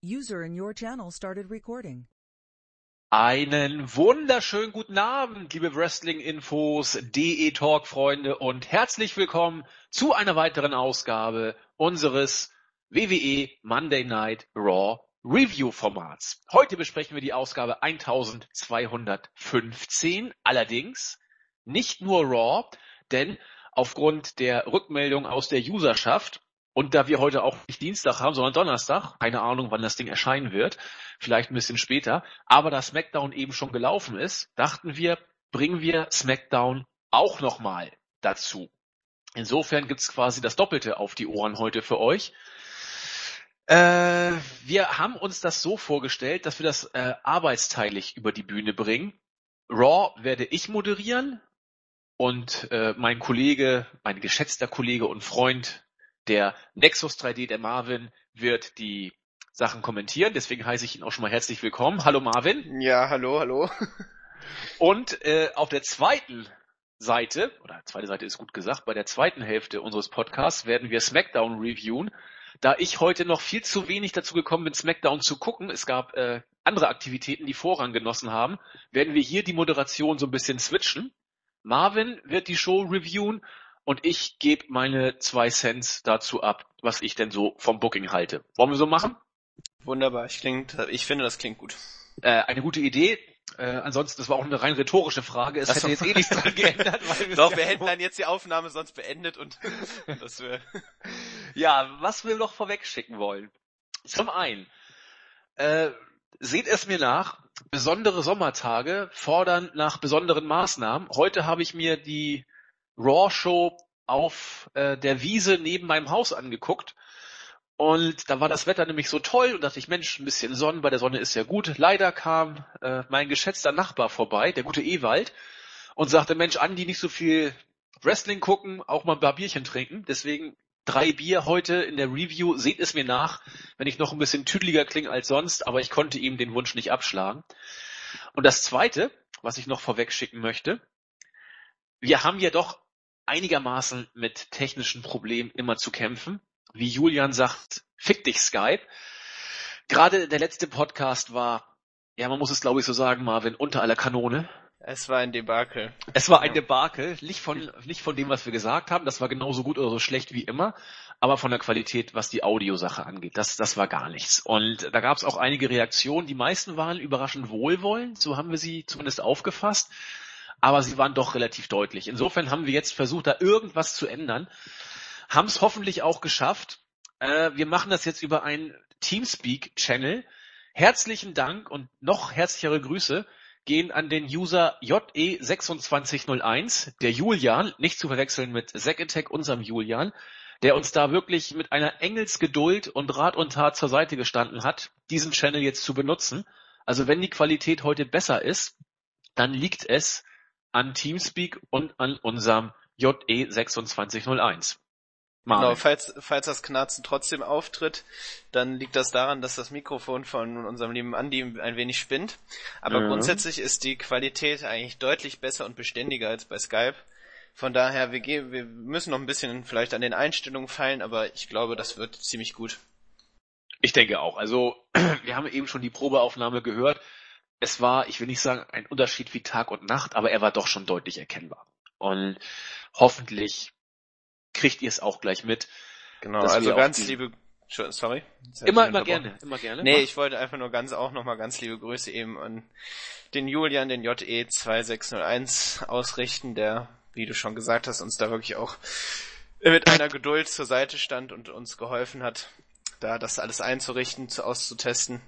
User in your channel started recording. Einen wunderschönen guten Abend, liebe Wrestling-Infos, DE-Talk-Freunde und herzlich willkommen zu einer weiteren Ausgabe unseres WWE Monday Night Raw Review-Formats. Heute besprechen wir die Ausgabe 1215, allerdings nicht nur Raw, denn aufgrund der Rückmeldung aus der Userschaft und da wir heute auch nicht Dienstag haben, sondern Donnerstag, keine Ahnung, wann das Ding erscheinen wird, vielleicht ein bisschen später, aber da SmackDown eben schon gelaufen ist, dachten wir, bringen wir SmackDown auch nochmal dazu. Insofern gibt's quasi das Doppelte auf die Ohren heute für euch. Äh, wir haben uns das so vorgestellt, dass wir das äh, arbeitsteilig über die Bühne bringen. Raw werde ich moderieren und äh, mein Kollege, mein geschätzter Kollege und Freund der Nexus 3D, der Marvin, wird die Sachen kommentieren. Deswegen heiße ich ihn auch schon mal herzlich willkommen. Hallo Marvin. Ja, hallo, hallo. Und äh, auf der zweiten Seite, oder zweite Seite ist gut gesagt, bei der zweiten Hälfte unseres Podcasts werden wir SmackDown reviewen. Da ich heute noch viel zu wenig dazu gekommen bin, SmackDown zu gucken, es gab äh, andere Aktivitäten, die Vorrang genossen haben, werden wir hier die Moderation so ein bisschen switchen. Marvin wird die Show reviewen und ich gebe meine zwei Cents dazu ab, was ich denn so vom Booking halte. Wollen wir so machen? Wunderbar, ich, klingt, ich finde, das klingt gut. Äh, eine gute Idee. Äh, ansonsten, das war auch eine rein rhetorische Frage. Es Ach hätte jetzt eh nichts dran geändert. Weil Doch, wir hätten dann jetzt die Aufnahme sonst beendet und das wäre. Ja, was wir noch vorweg schicken wollen. Zum einen, äh, seht es mir nach, besondere Sommertage fordern nach besonderen Maßnahmen. Heute habe ich mir die Raw-Show auf äh, der Wiese neben meinem Haus angeguckt. Und da war das Wetter nämlich so toll und dachte ich, Mensch, ein bisschen Sonnen bei der Sonne ist ja gut. Leider kam äh, mein geschätzter Nachbar vorbei, der gute Ewald, und sagte, Mensch, Andi, nicht so viel Wrestling gucken, auch mal ein paar Bierchen trinken. Deswegen drei Bier heute in der Review. Seht es mir nach, wenn ich noch ein bisschen tüdeliger klinge als sonst, aber ich konnte ihm den Wunsch nicht abschlagen. Und das zweite, was ich noch vorweg schicken möchte, wir haben ja doch einigermaßen mit technischen Problemen immer zu kämpfen. Wie Julian sagt, fick dich Skype. Gerade der letzte Podcast war, ja, man muss es glaube ich so sagen, Marvin, unter aller Kanone. Es war ein Debakel. Es war ein. Debakel, nicht von, nicht von dem, was wir gesagt haben, das war genauso gut oder so schlecht wie immer, aber von der Qualität, was die Audiosache angeht, das, das war gar nichts. Und da gab es auch einige Reaktionen, die meisten waren überraschend wohlwollend, so haben wir sie zumindest aufgefasst, aber sie waren doch relativ deutlich. Insofern haben wir jetzt versucht, da irgendwas zu ändern, haben es hoffentlich auch geschafft. Äh, wir machen das jetzt über einen Teamspeak-Channel. Herzlichen Dank und noch herzlichere Grüße gehen an den User JE2601, der Julian, nicht zu verwechseln mit Zack Attack, unserem Julian, der uns da wirklich mit einer Engelsgeduld und Rat und Tat zur Seite gestanden hat, diesen Channel jetzt zu benutzen. Also wenn die Qualität heute besser ist, dann liegt es an Teamspeak und an unserem JE2601. Genau, falls, falls das Knarzen trotzdem auftritt, dann liegt das daran, dass das Mikrofon von unserem lieben Andi ein wenig spinnt. Aber Mhm. grundsätzlich ist die Qualität eigentlich deutlich besser und beständiger als bei Skype. Von daher, wir, gehen, wir müssen noch ein bisschen vielleicht an den Einstellungen feilen, aber ich glaube, das wird ziemlich gut. Ich denke auch. Also, wir haben eben schon die Probeaufnahme gehört. Es war, ich will nicht sagen, ein Unterschied wie Tag und Nacht, aber er war doch schon deutlich erkennbar. Und hoffentlich kriegt ihr es auch gleich mit. Genau, also ganz liebe, sorry. Immer, immer gerne, immer gerne. Nee, ich wollte einfach nur ganz auch nochmal ganz liebe Grüße eben an den Julian, den JE2601 ausrichten, der, wie du schon gesagt hast, uns da wirklich auch mit einer Geduld zur Seite stand und uns geholfen hat, da das alles einzurichten, zu, auszutesten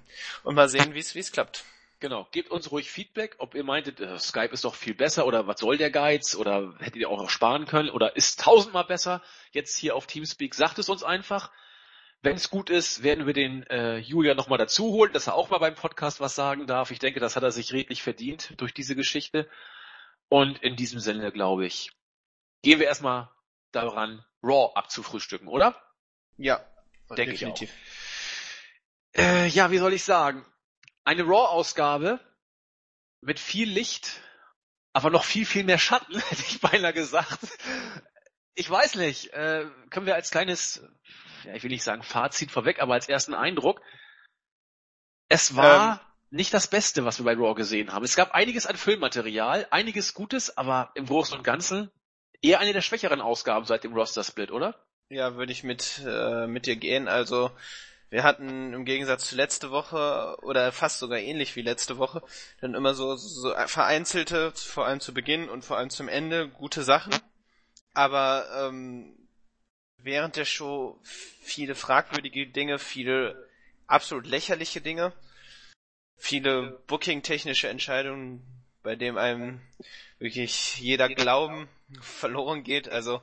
und mal sehen, wie es wie es klappt. Genau. Gebt uns ruhig Feedback, ob ihr meintet, äh, Skype ist doch viel besser oder was soll der Geiz oder hättet ihr auch noch sparen können oder ist tausendmal besser jetzt hier auf Teamspeak. Sagt es uns einfach. Wenn es gut ist, werden wir den äh, Julia nochmal dazu holen, dass er auch mal beim Podcast was sagen darf. Ich denke, das hat er sich redlich verdient durch diese Geschichte. Und in diesem Sinne, glaube ich, gehen wir erstmal daran, Raw abzufrühstücken, oder? Ja, Denke ich auch. Äh, ja, wie soll ich sagen? Eine Raw-Ausgabe mit viel Licht, aber noch viel, viel mehr Schatten, hätte ich beinahe gesagt. Ich weiß nicht, äh, können wir als kleines, ja, ich will nicht sagen Fazit vorweg, aber als ersten Eindruck, Es war ähm, nicht das Beste, was wir bei Raw gesehen haben. Es gab einiges an Filmmaterial, einiges Gutes, aber im Großen und Ganzen eher eine der schwächeren Ausgaben seit dem Roster-Split, oder? Ja, würde ich mit, äh, mit dir gehen. Also wir hatten im Gegensatz zu letzte Woche oder fast sogar ähnlich wie letzte Woche dann immer so, so vereinzelte, vor allem zu Beginn und vor allem zum Ende, gute Sachen. Aber ähm, während der Show viele fragwürdige Dinge, viele absolut lächerliche Dinge, viele booking-technische Entscheidungen, bei dem einem wirklich jeder Glauben verloren geht. Also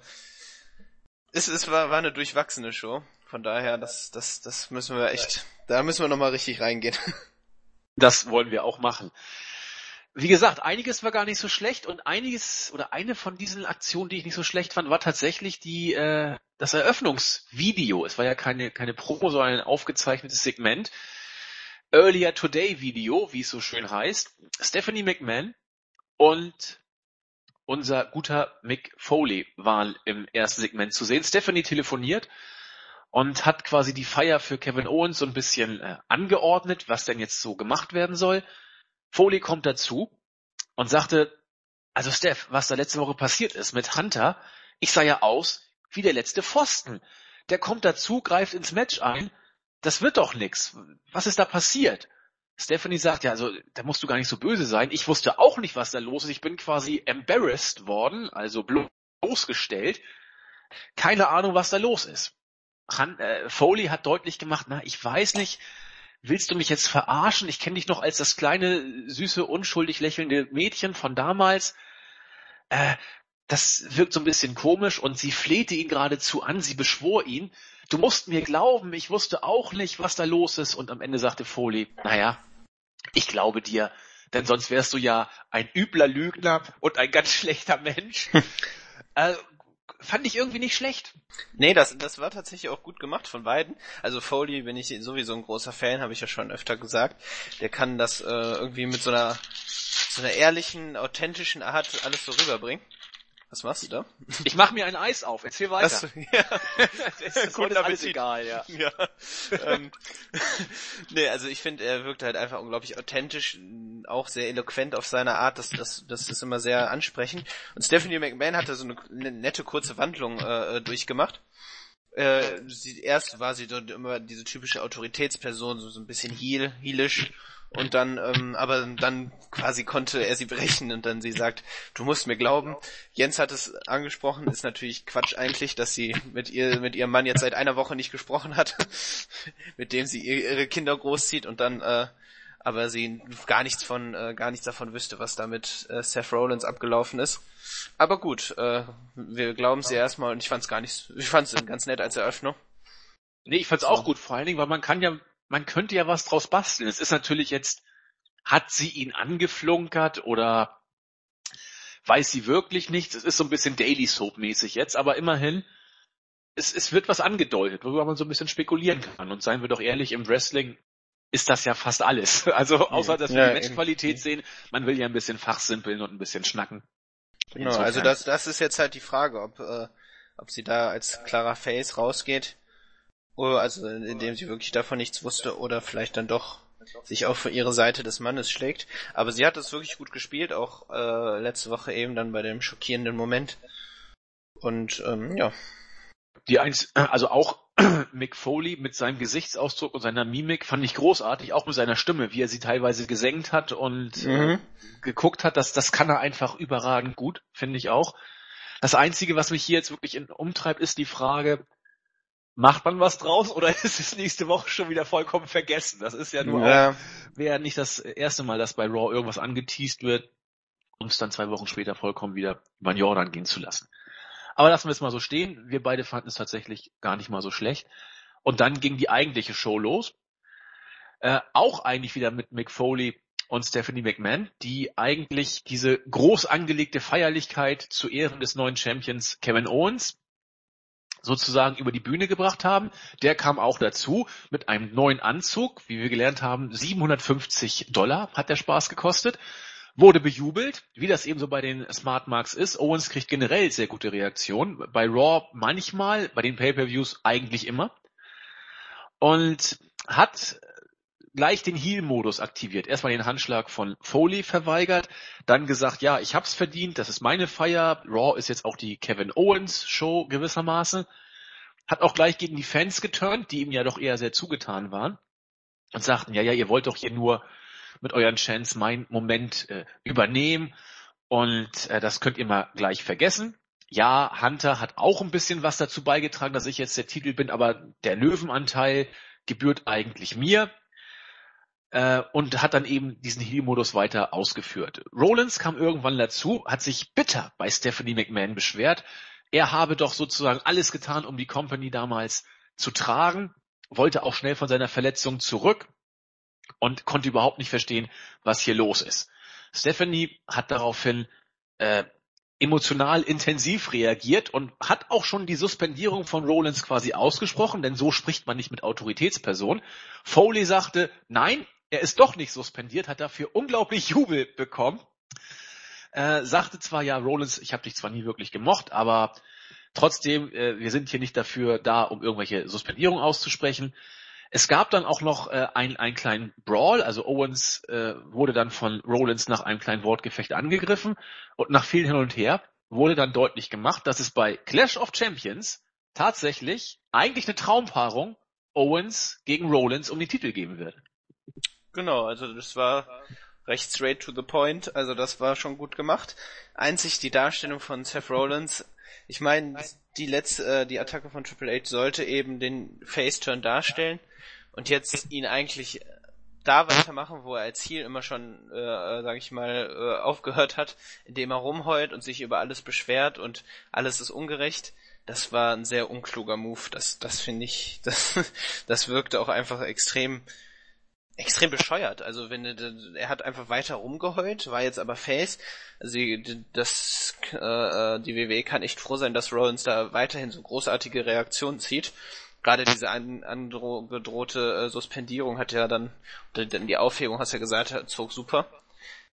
es, es war, war eine durchwachsene Show. Von daher, das, das, das müssen wir echt, da müssen wir nochmal richtig reingehen. Das wollen wir auch machen. Wie gesagt, einiges war gar nicht so schlecht und einiges oder eine von diesen Aktionen, die ich nicht so schlecht fand, war tatsächlich die äh, das Eröffnungsvideo. Es war ja keine keine Promo, sondern ein aufgezeichnetes Segment. Earlier Today Video, wie es so schön heißt. Stephanie McMahon und unser guter Mick Foley waren im ersten Segment zu sehen. Stephanie telefoniert und hat quasi die Feier für Kevin Owens so ein bisschen äh, angeordnet, was denn jetzt so gemacht werden soll. Foley kommt dazu und sagte, also Steph, was da letzte Woche passiert ist mit Hunter, ich sah ja aus wie der letzte Pfosten. Der kommt dazu, greift ins Match ein. Das wird doch nix. Was ist da passiert? Stephanie sagt, ja, also da musst du gar nicht so böse sein. Ich wusste auch nicht, was da los ist. Ich bin quasi embarrassed worden, also bloßgestellt. Keine Ahnung, was da los ist. Han, äh, Foley hat deutlich gemacht, na, ich weiß nicht, willst du mich jetzt verarschen? Ich kenne dich noch als das kleine, süße, unschuldig lächelnde Mädchen von damals. Äh, das wirkt so ein bisschen komisch und sie flehte ihn geradezu an, sie beschwor ihn, du musst mir glauben, ich wusste auch nicht, was da los ist. Und am Ende sagte Foley, naja, ich glaube dir, denn sonst wärst du ja ein übler Lügner und ein ganz schlechter Mensch. äh, fand ich irgendwie nicht schlecht. Nee, das, das war tatsächlich auch gut gemacht von beiden. Also Foley bin ich sowieso ein großer Fan, habe ich ja schon öfter gesagt. Der kann das äh, irgendwie mit so einer, so einer ehrlichen, authentischen Art alles so rüberbringen. Was machst du da? Ich mach mir ein Eis auf, erzähl weiter. Achso, ja. das ist Gut, alles egal, ja. ja. ähm, nee, also ich finde, er wirkt halt einfach unglaublich authentisch, auch sehr eloquent auf seine Art, das, das, das ist immer sehr ansprechend. Und Stephanie McMahon hatte so eine, eine nette kurze Wandlung äh, äh durchgemacht. Äh, sie, erst war sie dort immer diese typische Autoritätsperson, so, so ein bisschen heel, heelisch und dann, ähm, aber dann quasi konnte er sie brechen und dann sie sagt, du musst mir glauben. Jens hat es angesprochen, ist natürlich Quatsch eigentlich, dass sie mit ihr, mit ihrem Mann jetzt seit einer Woche nicht gesprochen hat, mit dem sie ihre Kinder großzieht und dann, äh, aber sie gar nichts von, äh, gar nichts davon wüsste, was da mit äh, Seth Rollins abgelaufen ist. Aber gut, äh, wir glauben sie erstmal und ich fand's gar nicht, ich fand's ganz nett als Eröffnung. Nee, ich fand's auch gut, vor allen Dingen, weil man kann ja man könnte ja was draus basteln. Es ist natürlich jetzt, hat sie ihn angeflunkert oder weiß sie wirklich nichts? Es ist so ein bisschen Daily Soap mäßig jetzt, aber immerhin, es, es wird was angedeutet, worüber man so ein bisschen spekulieren kann. Und seien wir doch ehrlich, im Wrestling ist das ja fast alles. Also außer, dass wir ja, die Matchqualität sehen, man will ja ein bisschen fachsimpeln und ein bisschen schnacken. Genau, Insofern. also das, das ist jetzt halt die Frage, ob, äh, ob sie da als klarer Face rausgeht also indem sie wirklich davon nichts wusste oder vielleicht dann doch sich auch für ihre Seite des Mannes schlägt. Aber sie hat es wirklich gut gespielt, auch äh, letzte Woche eben dann bei dem schockierenden Moment. Und ähm, ja. Die eins, also auch Mick Foley mit seinem Gesichtsausdruck und seiner Mimik fand ich großartig, auch mit seiner Stimme, wie er sie teilweise gesenkt hat und mhm. äh, geguckt hat, dass das kann er einfach überragend gut, finde ich auch. Das Einzige, was mich hier jetzt wirklich in, umtreibt, ist die Frage, macht man was draus oder ist es nächste Woche schon wieder vollkommen vergessen? Das ist ja nur ja. auch, wäre nicht das erste Mal, dass bei Raw irgendwas angeteased wird, um es dann zwei Wochen später vollkommen wieder über den Jordan gehen zu lassen. Aber lassen wir es mal so stehen. Wir beide fanden es tatsächlich gar nicht mal so schlecht. Und dann ging die eigentliche Show los. Äh, auch eigentlich wieder mit Mick Foley und Stephanie McMahon, die eigentlich diese groß angelegte Feierlichkeit zu Ehren des neuen Champions Kevin Owens sozusagen über die Bühne gebracht haben. Der kam auch dazu mit einem neuen Anzug, wie wir gelernt haben, 750 Dollar hat der Spaß gekostet, wurde bejubelt, wie das eben so bei den Smart Marks ist. Owens kriegt generell sehr gute Reaktionen, bei Raw manchmal, bei den Pay-per-Views eigentlich immer und hat gleich den Heal-Modus aktiviert. Erstmal den Handschlag von Foley verweigert, dann gesagt, ja, ich hab's verdient, das ist meine Feier. Raw ist jetzt auch die Kevin Owens Show gewissermaßen. Hat auch gleich gegen die Fans geturnt, die ihm ja doch eher sehr zugetan waren und sagten, ja, ja, ihr wollt doch hier nur mit euren Chants mein Moment äh, übernehmen und äh, das könnt ihr mal gleich vergessen. Ja, Hunter hat auch ein bisschen was dazu beigetragen, dass ich jetzt der Titel bin, aber der Löwenanteil gebührt eigentlich mir äh, und hat dann eben diesen Heal-Modus weiter ausgeführt. Rollins kam irgendwann dazu, hat sich bitter bei Stephanie McMahon beschwert. Er habe doch sozusagen alles getan, um die Company damals zu tragen, wollte auch schnell von seiner Verletzung zurück und konnte überhaupt nicht verstehen, was hier los ist. Stephanie hat daraufhin äh, emotional intensiv reagiert und hat auch schon die Suspendierung von Rollins quasi ausgesprochen, denn so spricht man nicht mit Autoritätspersonen. Foley sagte, nein, er ist doch nicht suspendiert, hat dafür unglaublich Jubel bekommen. Äh, sagte zwar, ja, Rollins, ich habe dich zwar nie wirklich gemocht, aber trotzdem, äh, wir sind hier nicht dafür da, um irgendwelche Suspendierungen auszusprechen. Es gab dann auch noch äh, einen, einen kleinen Brawl, also Owens äh, wurde dann von Rollins nach einem kleinen Wortgefecht angegriffen und nach viel hin und her wurde dann deutlich gemacht, dass es bei Clash of Champions tatsächlich eigentlich eine Traumpaarung Owens gegen Rollins um die Titel geben wird. Genau, also das war recht straight to the point, also das war schon gut gemacht. Einzig die Darstellung von Seth Rollins, ich meine, die letzte, äh, die Attacke von Triple H sollte eben den Face-Turn darstellen und jetzt ihn eigentlich da weitermachen, wo er als Ziel immer schon, äh, sag ich mal, äh, aufgehört hat, indem er rumheult und sich über alles beschwert und alles ist ungerecht. Das war ein sehr unkluger Move. Das, das finde ich, das, das wirkte auch einfach extrem extrem bescheuert. Also wenn er hat einfach weiter rumgeheult, war jetzt aber Face. Also das äh, äh die WWE kann echt froh sein, dass Rollins da weiterhin so großartige Reaktionen zieht. Gerade diese an, angedrohte äh, Suspendierung hat ja dann, die Aufhebung hast ja gesagt, zog super.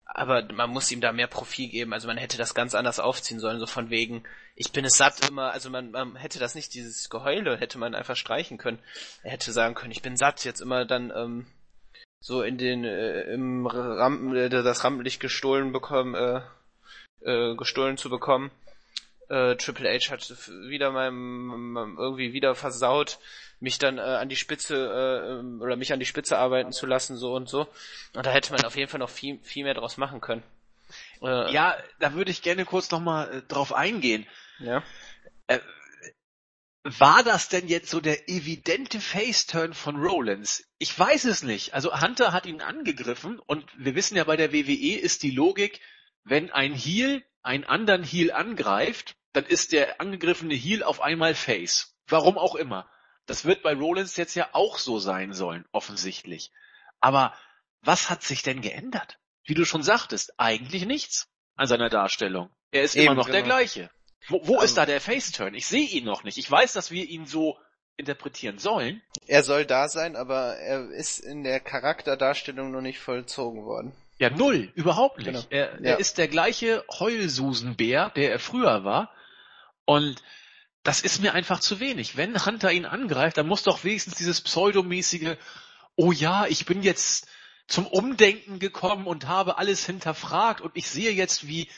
Aber man muss ihm da mehr Profil geben. Also man hätte das ganz anders aufziehen sollen, so von wegen, ich bin es satt immer, also man, man hätte das nicht, dieses Geheule, hätte man einfach streichen können. Er hätte sagen können, ich bin satt, jetzt immer dann ähm, so in den äh, im Rampen, äh, das Rampenlicht gestohlen bekommen, äh, äh, gestohlen zu bekommen. Äh, Triple H hat wieder mal irgendwie wieder versaut, mich dann äh, an die Spitze äh, oder mich an die Spitze arbeiten zu lassen so und so. Und da hätte man auf jeden Fall noch viel viel mehr draus machen können. Äh, ja, da würde ich gerne kurz nochmal äh, drauf eingehen. Ja. Äh, war das denn jetzt so der evidente Face-Turn von Rollins? Ich weiß es nicht. Also Hunter hat ihn angegriffen und wir wissen ja bei der WWE ist die Logik, wenn ein Heel einen anderen Heel angreift, dann ist der angegriffene Heel auf einmal Face. Warum auch immer. Das wird bei Rollins jetzt ja auch so sein sollen, offensichtlich. Aber was hat sich denn geändert? Wie du schon sagtest, eigentlich nichts an seiner Darstellung. Er ist Eben, immer noch genau. der gleiche. Wo, wo um, ist ähm. da der Faceturn? Ich sehe ihn noch nicht. Ich weiß, dass wir ihn so interpretieren sollen. Er soll da sein, aber er ist in der Charakterdarstellung noch nicht vollzogen worden. Ja, null, überhaupt nicht. Genau. Er, ja. er ist der gleiche Heulsusenbär, der er früher war. Und das ist mir einfach zu wenig. Wenn Hunter ihn angreift, dann muss doch wenigstens dieses pseudomäßige, oh ja, ich bin jetzt zum Umdenken gekommen und habe alles hinterfragt und ich sehe jetzt, wie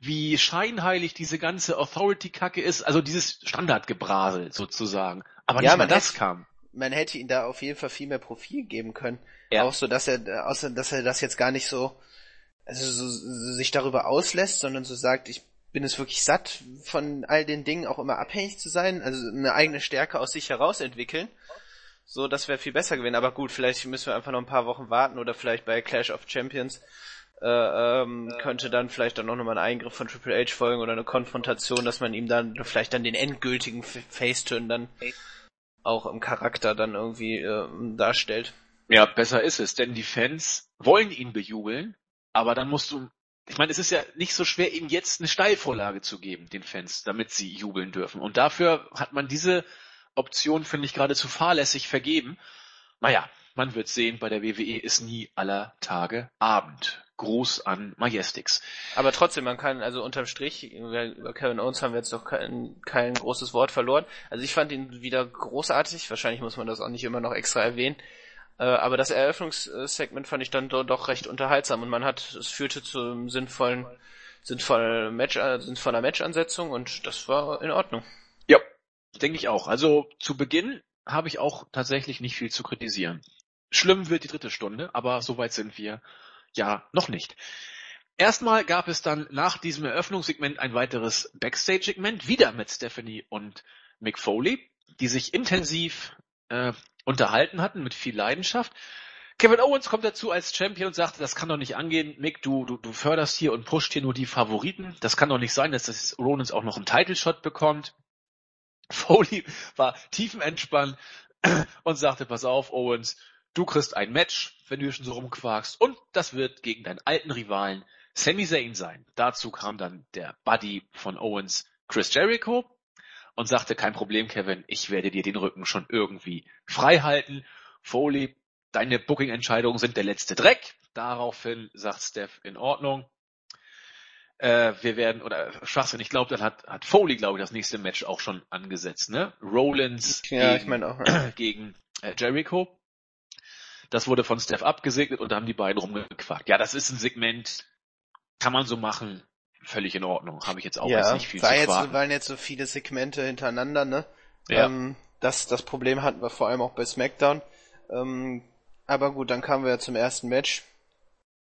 wie scheinheilig diese ganze Authority-Kacke ist, also dieses Standardgebrasel sozusagen. Aber ja, nicht mal das hätte, kam. Man hätte ihm da auf jeden Fall viel mehr Profil geben können. Ja. Auch so, dass er, außer, dass er das jetzt gar nicht so, also so, so sich darüber auslässt, sondern so sagt, ich bin es wirklich satt, von all den Dingen auch immer abhängig zu sein, also eine eigene Stärke aus sich heraus entwickeln. So, das wäre viel besser gewesen. Aber gut, vielleicht müssen wir einfach noch ein paar Wochen warten oder vielleicht bei Clash of Champions äh, ähm, könnte dann vielleicht dann auch nochmal ein Eingriff von Triple H folgen oder eine Konfrontation, dass man ihm dann vielleicht dann den endgültigen Faceturn dann auch im Charakter dann irgendwie äh, darstellt. Ja, besser ist es, denn die Fans wollen ihn bejubeln, aber dann musst du, ich meine, es ist ja nicht so schwer, ihm jetzt eine Steilvorlage zu geben, den Fans, damit sie jubeln dürfen. Und dafür hat man diese Option, finde ich, geradezu fahrlässig vergeben. Naja, man wird sehen, bei der WWE ist nie aller Tage Abend. Gruß an Majestix. Aber trotzdem, man kann, also unterm Strich, über Kevin Owens haben wir jetzt noch kein, kein großes Wort verloren. Also ich fand ihn wieder großartig, wahrscheinlich muss man das auch nicht immer noch extra erwähnen. Äh, aber das Eröffnungssegment fand ich dann do doch recht unterhaltsam und man hat, es führte zu einem sinnvollen, sinnvollen Match, äh, sinnvoller Matchansetzung und das war in Ordnung. Ja, denke ich auch. Also zu Beginn habe ich auch tatsächlich nicht viel zu kritisieren. Schlimm wird die dritte Stunde, aber soweit sind wir ja noch nicht. Erstmal gab es dann nach diesem Eröffnungssegment ein weiteres Backstage-Segment, wieder mit Stephanie und Mick Foley, die sich intensiv äh, unterhalten hatten mit viel Leidenschaft. Kevin Owens kommt dazu als Champion und sagt, das kann doch nicht angehen, Mick, du, du, du förderst hier und pusht hier nur die Favoriten. Das kann doch nicht sein, dass das Rollins auch noch einen Title Shot bekommt. Foley war tiefenentspannt und sagte, pass auf, Owens, du kriegst ein Match, wenn du schon so rumquakst, und das wird gegen deinen alten Rivalen Sami Zayn sein. Dazu kam dann der Buddy von Owens, Chris Jericho, und sagte, kein Problem, Kevin, ich werde dir den Rücken schon irgendwie frei halten. Foley, deine Booking-Entscheidungen sind der letzte Dreck. Daraufhin sagt Steph in Ordnung. Äh, wir werden, oder Schwachsinn, ich glaube, dann hat, hat Foley, glaube ich, das nächste Match auch schon angesetzt, ne? Rollins Ja, gegen, ich meine auch. Ja. gegen äh, Jericho. Das wurde von Steph abgesegnet und da haben die beiden rumgequakt. Ja, das ist ein Segment, kann man so machen, völlig in Ordnung. Habe ich jetzt auch ja, jetzt nicht viel war zu jetzt, quaken. waren jetzt so viele Segmente hintereinander, ne? Ja. Ähm, das, das Problem hatten wir vor allem auch bei SmackDown. Ähm, aber gut, dann kamen wir zum ersten Match.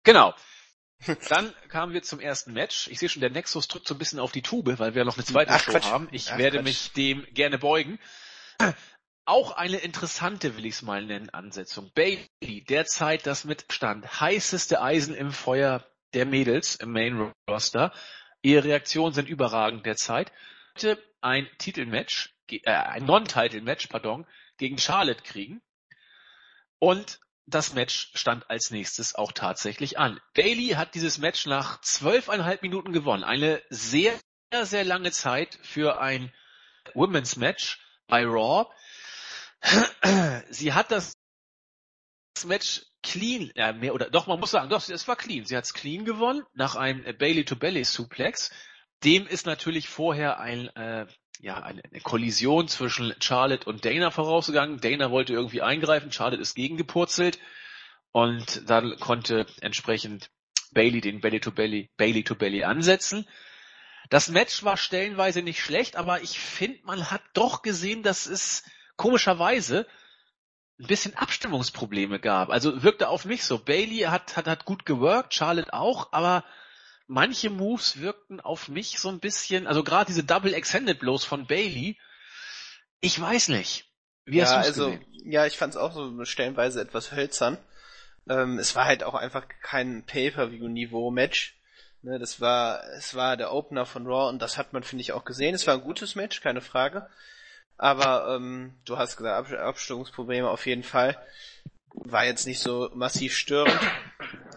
Genau. Dann kamen wir zum ersten Match. Ich sehe schon, der Nexus drückt so ein bisschen auf die Tube, weil wir noch eine zweite Ach, Show Quatsch. haben. Ich Ach, werde Quatsch. mich dem gerne beugen. Auch eine interessante, will ich es mal nennen, Ansetzung. Bailey, derzeit das mit Stand heißeste Eisen im Feuer der Mädels im Main Roster. Ihre Reaktionen sind überragend derzeit. Heute ein Titelmatch, äh, ein Non-Title-Match, pardon, gegen Charlotte kriegen. Und das Match stand als nächstes auch tatsächlich an. Bailey hat dieses Match nach zwölfeinhalb Minuten gewonnen. Eine sehr, sehr lange Zeit für ein Women's Match bei Raw. Sie hat das Match clean, äh, mehr oder doch, man muss sagen, doch, es war clean. Sie hat es clean gewonnen nach einem Bailey-to-Belly-Suplex. Dem ist natürlich vorher ein, äh, ja, eine, eine Kollision zwischen Charlotte und Dana vorausgegangen. Dana wollte irgendwie eingreifen, Charlotte ist gegengepurzelt und dann konnte entsprechend Bailey den Belly-to-Belly, Bailey-to-Belly ansetzen. Das Match war stellenweise nicht schlecht, aber ich finde, man hat doch gesehen, dass es komischerweise ein bisschen Abstimmungsprobleme gab. Also wirkte auf mich so. Bailey hat, hat, hat gut geworkt, Charlotte auch, aber manche Moves wirkten auf mich so ein bisschen, also gerade diese Double Extended Blows von Bailey, ich weiß nicht. Wie ja, hast du's also, gesehen? ja, ich fand es auch so stellenweise etwas hölzern. Ähm, es war halt auch einfach kein Pay-Per-View-Niveau-Match. Ne, das war, es war der Opener von Raw und das hat man, finde ich, auch gesehen. Es war ein gutes Match, keine Frage. Aber ähm, du hast gesagt, Ab Abstimmungsprobleme auf jeden Fall. War jetzt nicht so massiv störend.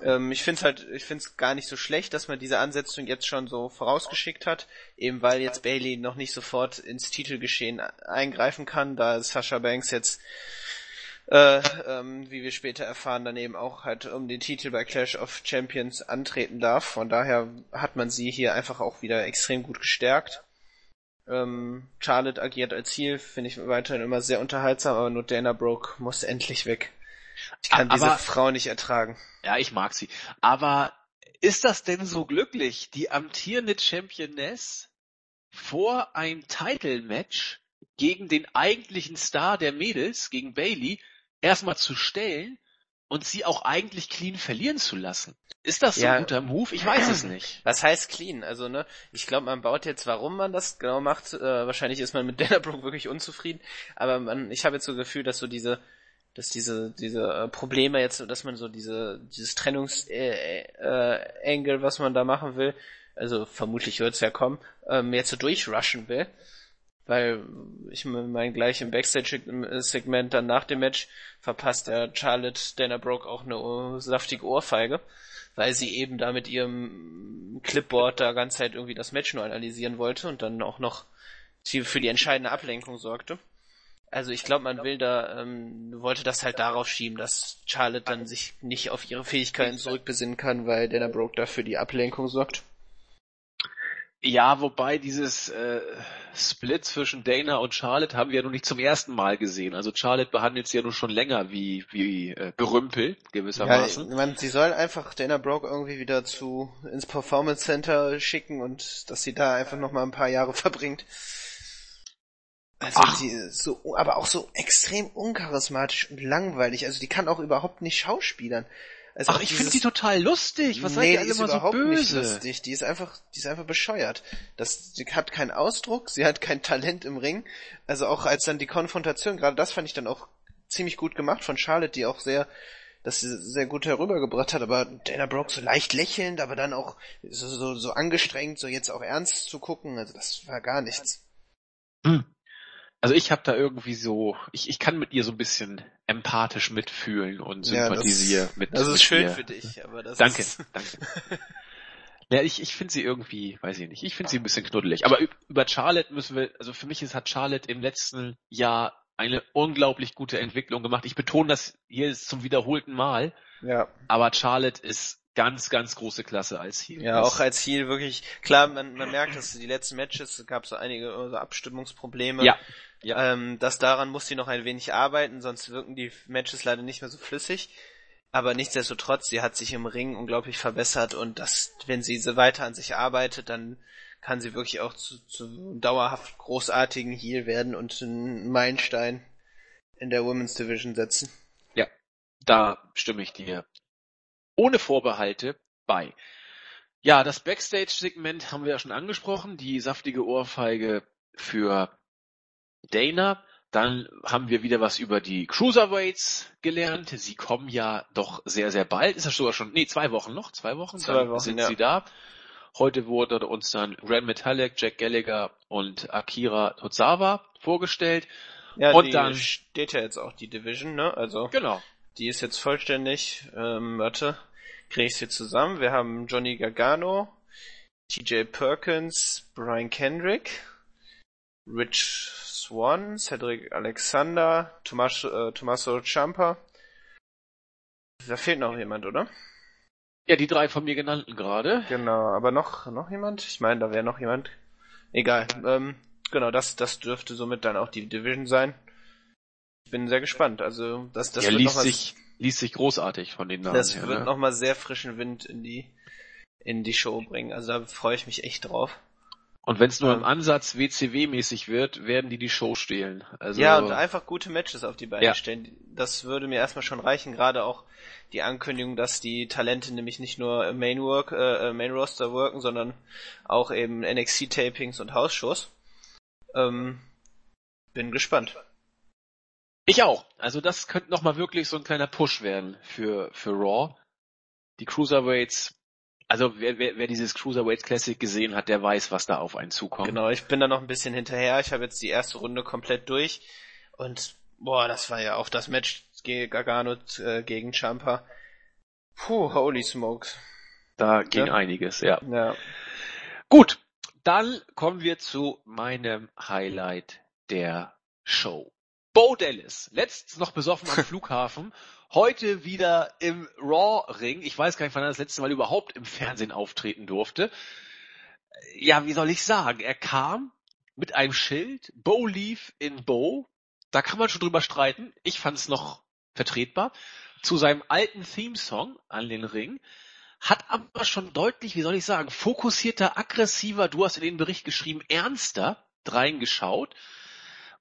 Ähm, ich finde es halt, ich finde es gar nicht so schlecht, dass man diese Ansetzung jetzt schon so vorausgeschickt hat, eben weil jetzt Bailey noch nicht sofort ins Titelgeschehen eingreifen kann, da Sasha Banks jetzt äh, ähm, wie wir später erfahren, dann eben auch halt um den Titel bei Clash of Champions antreten darf. Von daher hat man sie hier einfach auch wieder extrem gut gestärkt. Ähm, Charlotte agiert als Ziel, finde ich weiterhin immer sehr unterhaltsam, aber nur Dana Brooke muss endlich weg. Ich kann Aber- diese Frau nicht ertragen. Ja, ich mag sie. Aber ist das denn so glücklich, die amtierende Championess vor ein Title-Match gegen den eigentlichen Star der Mädels, gegen Bailey, erstmal zu stellen und sie auch eigentlich clean verlieren zu lassen? Ist das so Ja. ein guter Move? Ich weiß es nicht. Was heißt clean? Also, ne, ich glaube, man baut jetzt, warum man das genau macht, äh, wahrscheinlich ist man mit Dana Brooke wirklich unzufrieden, aber man, ich habe jetzt so das Gefühl, dass so diese, dass diese, diese äh, Probleme jetzt, dass man so diese, dieses Trennungs, äh, äh, Angle, was man da machen will, also vermutlich wird's ja kommen, ähm, jetzt so durchrushen will. Weil ich meine, gleich im Backstage-Segment dann nach dem Match verpasst der Charlotte Dana Brooke auch eine saftige Ohrfeige, weil sie eben da mit ihrem Clipboard da ganze Zeit irgendwie das Match nur analysieren wollte und dann auch noch für die entscheidende Ablenkung sorgte. Also ich glaube, man will da, ähm, wollte das halt darauf schieben, dass Charlotte dann sich nicht auf ihre Fähigkeiten zurückbesinnen kann, weil Dana Brooke dafür die Ablenkung sorgt. Ja, wobei dieses äh, Split zwischen Dana und Charlotte haben wir ja noch nicht zum ersten Mal gesehen. Also Charlotte behandelt sie ja nun schon länger wie, wie äh, Gerümpel, gewissermaßen. Ja, man, sie soll einfach Dana Brooke irgendwie wieder zu ins Performance Center schicken und dass sie da einfach noch mal ein paar Jahre verbringt. Also Ach. die so, aber auch so extrem uncharismatisch und langweilig. Also die kann auch überhaupt nicht schauspielern. Also Ach, ich dieses- finde die total lustig. Was seid nee, ihr die alle ist immer so überhaupt nicht böse? lustig. Die ist einfach, die ist einfach bescheuert. Das, sie hat keinen Ausdruck, sie hat kein Talent im Ring. Also auch als dann die Konfrontation, gerade das fand ich dann auch ziemlich gut gemacht von Charlotte, die auch sehr, das sie sehr gut herübergebracht hat, aber Dana Brooke so leicht lächelnd, aber dann auch so, so, so angestrengt, so jetzt auch ernst zu gucken, also das war gar nichts. Hm. Also ich habe da irgendwie so, ich, ich kann mit ihr so ein bisschen empathisch mitfühlen und Ja, das- sympathisiere mit Das mit ist schön ihr. für dich, aber das Danke, ist, danke. Ja, ich, ich finde sie irgendwie, weiß ich nicht, ich finde sie ein bisschen knuddelig. Aber üb- über Charlotte müssen wir, also für mich ist, hat Charlotte im letzten Jahr eine unglaublich gute Entwicklung gemacht. Ich betone das hier zum wiederholten Mal, ja. aber Charlotte ist ganz, ganz große Klasse als Heel. Ja, auch als Heel wirklich, klar, man, man merkt, dass die letzten Matches, es gab so einige Abstimmungsprobleme. Ja, ja. Ähm, das daran muss sie noch ein wenig arbeiten, sonst wirken die Matches leider nicht mehr so flüssig. Aber nichtsdestotrotz, sie hat sich im Ring unglaublich verbessert und das, wenn sie so weiter an sich arbeitet, dann kann sie wirklich auch zu, zu dauerhaft großartigen Heel werden und einen Meilenstein in der Women's Division setzen. Da stimme ich dir ohne Vorbehalte bei. Ja, das Backstage-Segment haben wir ja schon angesprochen, die saftige Ohrfeige für Dana. Dann haben wir wieder was über die Cruiserweights gelernt. Sie kommen ja doch sehr, sehr bald. Ist das sogar schon, nee, zwei Wochen noch, zwei Wochen, Zwei Wochen, sind ja. sie da. Heute wurde uns dann Grand Metallic, Jack Gallagher und Akira Tozawa vorgestellt. Ja, Und die dann- steht ja jetzt auch die Division, ne? Also Genau. Die ist jetzt vollständig. Ähm, warte, kriege ich sie zusammen. Wir haben Johnny Gargano, TJ Perkins, Brian Kendrick, Rich Swan, Cedric Alexander, Tomas, äh, Tommaso Ciampa. Da fehlt noch jemand, oder? Ja, die drei von mir genannten gerade. Genau, aber noch noch jemand? Ich meine, da wäre noch jemand. Egal. Ähm, genau, das das dürfte somit dann auch die Division sein. Ich bin sehr gespannt. Also das das er wird liest noch was- sich, liest sich großartig von den Namen Das her. wird ne? nochmal sehr frischen Wind in die, in die Show bringen. Also da freue ich mich echt drauf. Und wenn es nur im. Ansatz WCW-mäßig wird, werden die die Show stehlen. Also, ja, und einfach gute Matches auf die Beine Ja. stellen. Das würde mir erstmal schon reichen. Gerade auch die Ankündigung, dass die Talente nämlich nicht nur Main Work, äh, Main Roster worken, sondern auch eben NXT-Tapings und Hausshows. Ähm, bin gespannt. ich auch. Also das könnte nochmal wirklich so ein kleiner Push werden für, für Raw. Die Cruiserweights, also wer, wer, wer dieses Cruiserweights Classic gesehen hat, der weiß, was da auf einen zukommt. Genau, ich bin da noch ein bisschen hinterher. Ich habe jetzt die erste Runde komplett durch. Und boah, das war ja auch das Match gegen Gargano äh, gegen Champa. Puh, holy smokes. Da ging Ja. einiges, ja. Ja. Gut, dann kommen wir zu meinem Highlight der Show. Bo Dallas, letztens noch besoffen am Flughafen, heute wieder im Raw-Ring. Ich weiß gar nicht, wann er das letzte Mal überhaupt im Fernsehen auftreten durfte. Ja, wie soll ich sagen? Er kam mit einem Schild, Bo lief in Bo. Da kann man schon drüber streiten. Ich fand es noch vertretbar. Zu seinem alten Theme-Song an den Ring hat aber schon deutlich, wie soll ich sagen, fokussierter, aggressiver, du hast in den Bericht geschrieben, ernster reingeschaut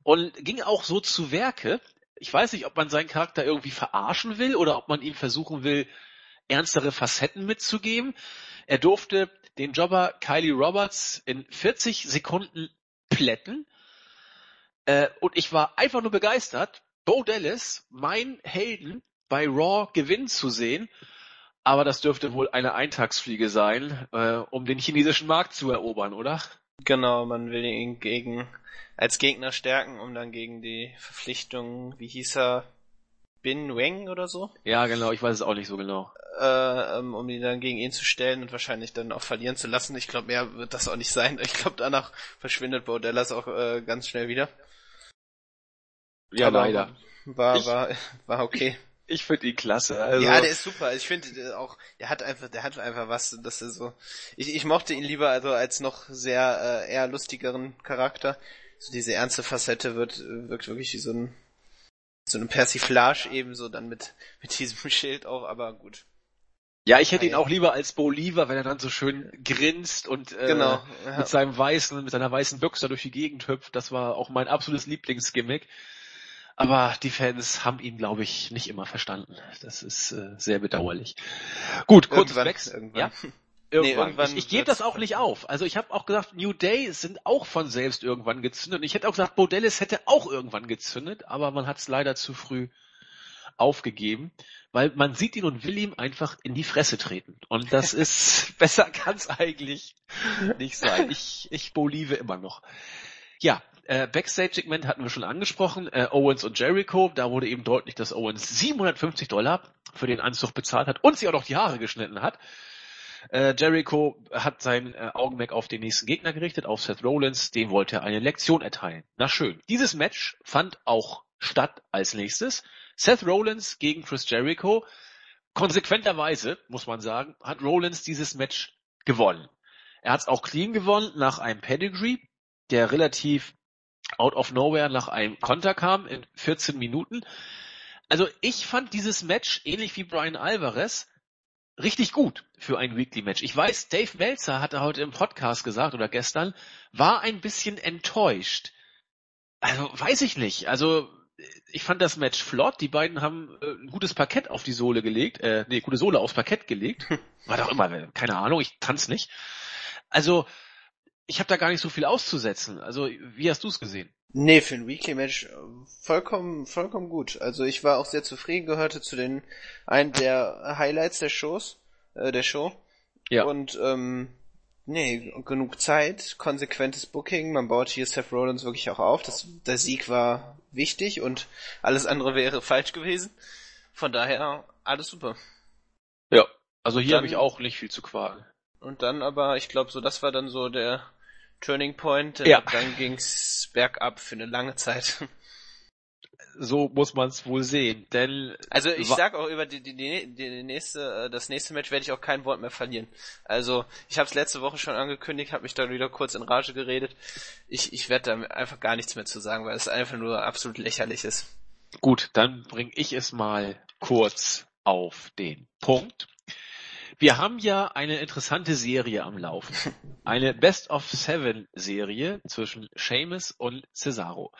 und ging auch so zu Werke. Ich weiß nicht, ob man seinen Charakter irgendwie verarschen will oder ob man ihm versuchen will, ernstere Facetten mitzugeben. Er durfte den Jobber Kylie Roberts in 40 Sekunden plätten. Äh, und ich war einfach nur begeistert, Bo Dallas, mein Helden, bei Raw gewinnen zu sehen. Aber das dürfte wohl eine Eintagsfliege sein, äh, um den chinesischen Markt zu erobern, oder? Genau, man will ihn gegen als Gegner stärken, um dann gegen die Verpflichtung, wie hieß er, Bin Weng oder so, Ja, genau, ich weiß es auch nicht so genau. äh, ähm, um ihn dann gegen ihn zu stellen und wahrscheinlich dann auch verlieren zu lassen. Ich glaube, mehr wird das auch nicht sein. Ich glaube, danach verschwindet Bo Dallas auch äh, ganz schnell wieder. Ja, Aber leider. War, war, war okay. Ich finde ihn klasse. Also, Ja, der ist super. Also Ich finde äh, auch, der hat einfach, der hat einfach was, dass er so. Ich, ich mochte ihn lieber also als noch sehr äh, eher lustigeren Charakter. So diese ernste Facette wird äh, wirkt wirklich wie so ein so eine Persiflage ebenso dann mit mit diesem Schild auch, aber gut. ja, ich hätte ihn Ja. auch lieber als Bolivar, wenn er dann so schön grinst und äh, Genau. Ja. mit seinem weißen, mit seiner weißen Büchse durch die Gegend hüpft. Das war auch mein absolutes Lieblingsgimmick. Aber die Fans haben ihn, glaube ich, nicht immer verstanden. Das ist äh, sehr bedauerlich. Gut, Irgendwann, Wechsel. irgendwann. Ja, irgendwann. irgendwann ich ich gebe das auch nicht auf. Also ich habe auch gesagt, New Day sind auch von selbst irgendwann gezündet. Und ich hätte auch gesagt, Bodellis hätte auch irgendwann gezündet, aber man hat es leider zu früh aufgegeben, weil man sieht ihn und will ihm einfach in die Fresse treten. Und das ist, besser kann es eigentlich nicht sein. Ich, ich bolive immer noch. Ja, äh, Backstage-Segment hatten wir schon angesprochen, äh, Owens und Jericho, da wurde eben deutlich, dass Owens 750 Dollar für den Anzug bezahlt hat und sie auch noch die Haare geschnitten hat. Äh, Jericho hat sein äh, Augenmerk auf den nächsten Gegner gerichtet, auf Seth Rollins, dem wollte er eine Lektion erteilen. Na schön. Dieses Match fand auch statt als nächstes. Seth Rollins gegen Chris Jericho. Konsequenterweise, muss man sagen, hat Rollins dieses Match gewonnen. Er hat es auch clean gewonnen nach einem Pedigree, der relativ out of nowhere nach einem Konter kam in 14 Minuten. Also ich fand dieses Match, ähnlich wie Brian Alvarez, richtig gut für ein Weekly Match. Ich weiß, Dave Meltzer hatte heute im Podcast gesagt oder gestern, war ein bisschen enttäuscht. Also weiß ich nicht. Also ich fand das Match flott. Die beiden haben äh, ein gutes Parkett auf die Sohle gelegt, äh, nee, gute Sohle aufs Parkett gelegt. War doch immer, keine Ahnung, ich kann's nicht. Also ich habe da gar nicht so viel auszusetzen. Also wie hast du es gesehen? Nee, für ein Weekly Match äh, vollkommen, vollkommen gut. Also ich war auch sehr zufrieden, gehörte zu den einen der Highlights der Shows, äh, der Show. Ja. Und ähm, nee, genug Zeit, konsequentes Booking, man baut hier Seth Rollins wirklich auch auf. Das, der Sieg war wichtig und alles andere wäre falsch gewesen. Von daher alles super. Ja. Also hier habe ich auch nicht viel zu qualen. Und dann aber, ich glaube, so das war dann so der Turning Point. Ja. Dann ging's bergab für eine lange Zeit. So muss man es wohl sehen, denn Also ich sag auch über die, die, die, die nächste, äh, das nächste Match werde ich auch kein Wort mehr verlieren. Also ich habe es letzte Woche schon angekündigt, habe mich dann wieder kurz in Rage geredet. Ich, ich werde da einfach gar nichts mehr zu sagen, weil es einfach nur absolut lächerlich ist. Gut, dann bringe ich es mal kurz auf den Punkt. Wir haben ja eine interessante Serie am Laufen. Eine Best of Seven Serie zwischen Seamus und Cesaro.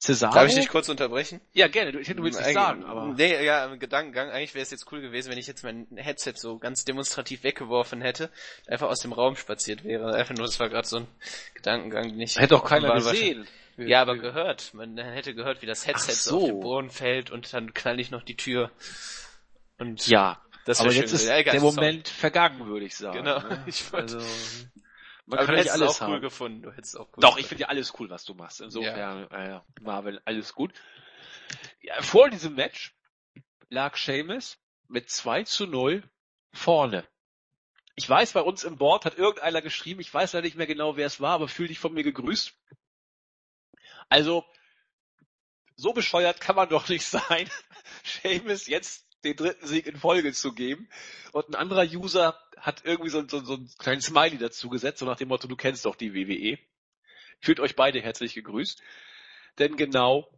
Cesaro? Darf ich dich kurz unterbrechen? Ja, gerne. Du, ich, du willst nicht Eigentlich- sagen, aber. Nee, ja, im Gedankengang, eigentlich wäre es jetzt cool gewesen, wenn ich jetzt mein Headset so ganz demonstrativ weggeworfen hätte, einfach aus dem Raum spaziert wäre. Einfach nur, das war gerade so ein Gedankengang, den ich... Hätte auch keiner gesehen. Ja, aber gehört. Man hätte gehört, wie das Headset Ach so. auf so. den Boden fällt und dann knall ich noch die Tür. Und Ja, das aber schön jetzt ist gewesen. Ja, der. Moment vergangen, würde ich sagen. Genau. ne? Ich also, man Aber kann nicht alles auch cool haben. gefunden. Du hättest auch cool Doch, ich finde ja alles cool, was du machst. Insofern, äh, Marvel, alles gut. Ja, vor diesem Match lag Seamus mit 2 zu 0 vorne. Ich weiß, bei uns im Board hat irgendeiner geschrieben, ich weiß leider nicht mehr genau, wer es war, aber fühl dich von mir gegrüßt. Also, so bescheuert kann man doch nicht sein, Seamus jetzt den dritten Sieg in Folge zu geben. Und ein anderer User hat irgendwie so, so, so einen kleinen Smiley dazu gesetzt, so nach dem Motto, du kennst doch die WWE. Fühlt euch beide herzlich gegrüßt. Denn genau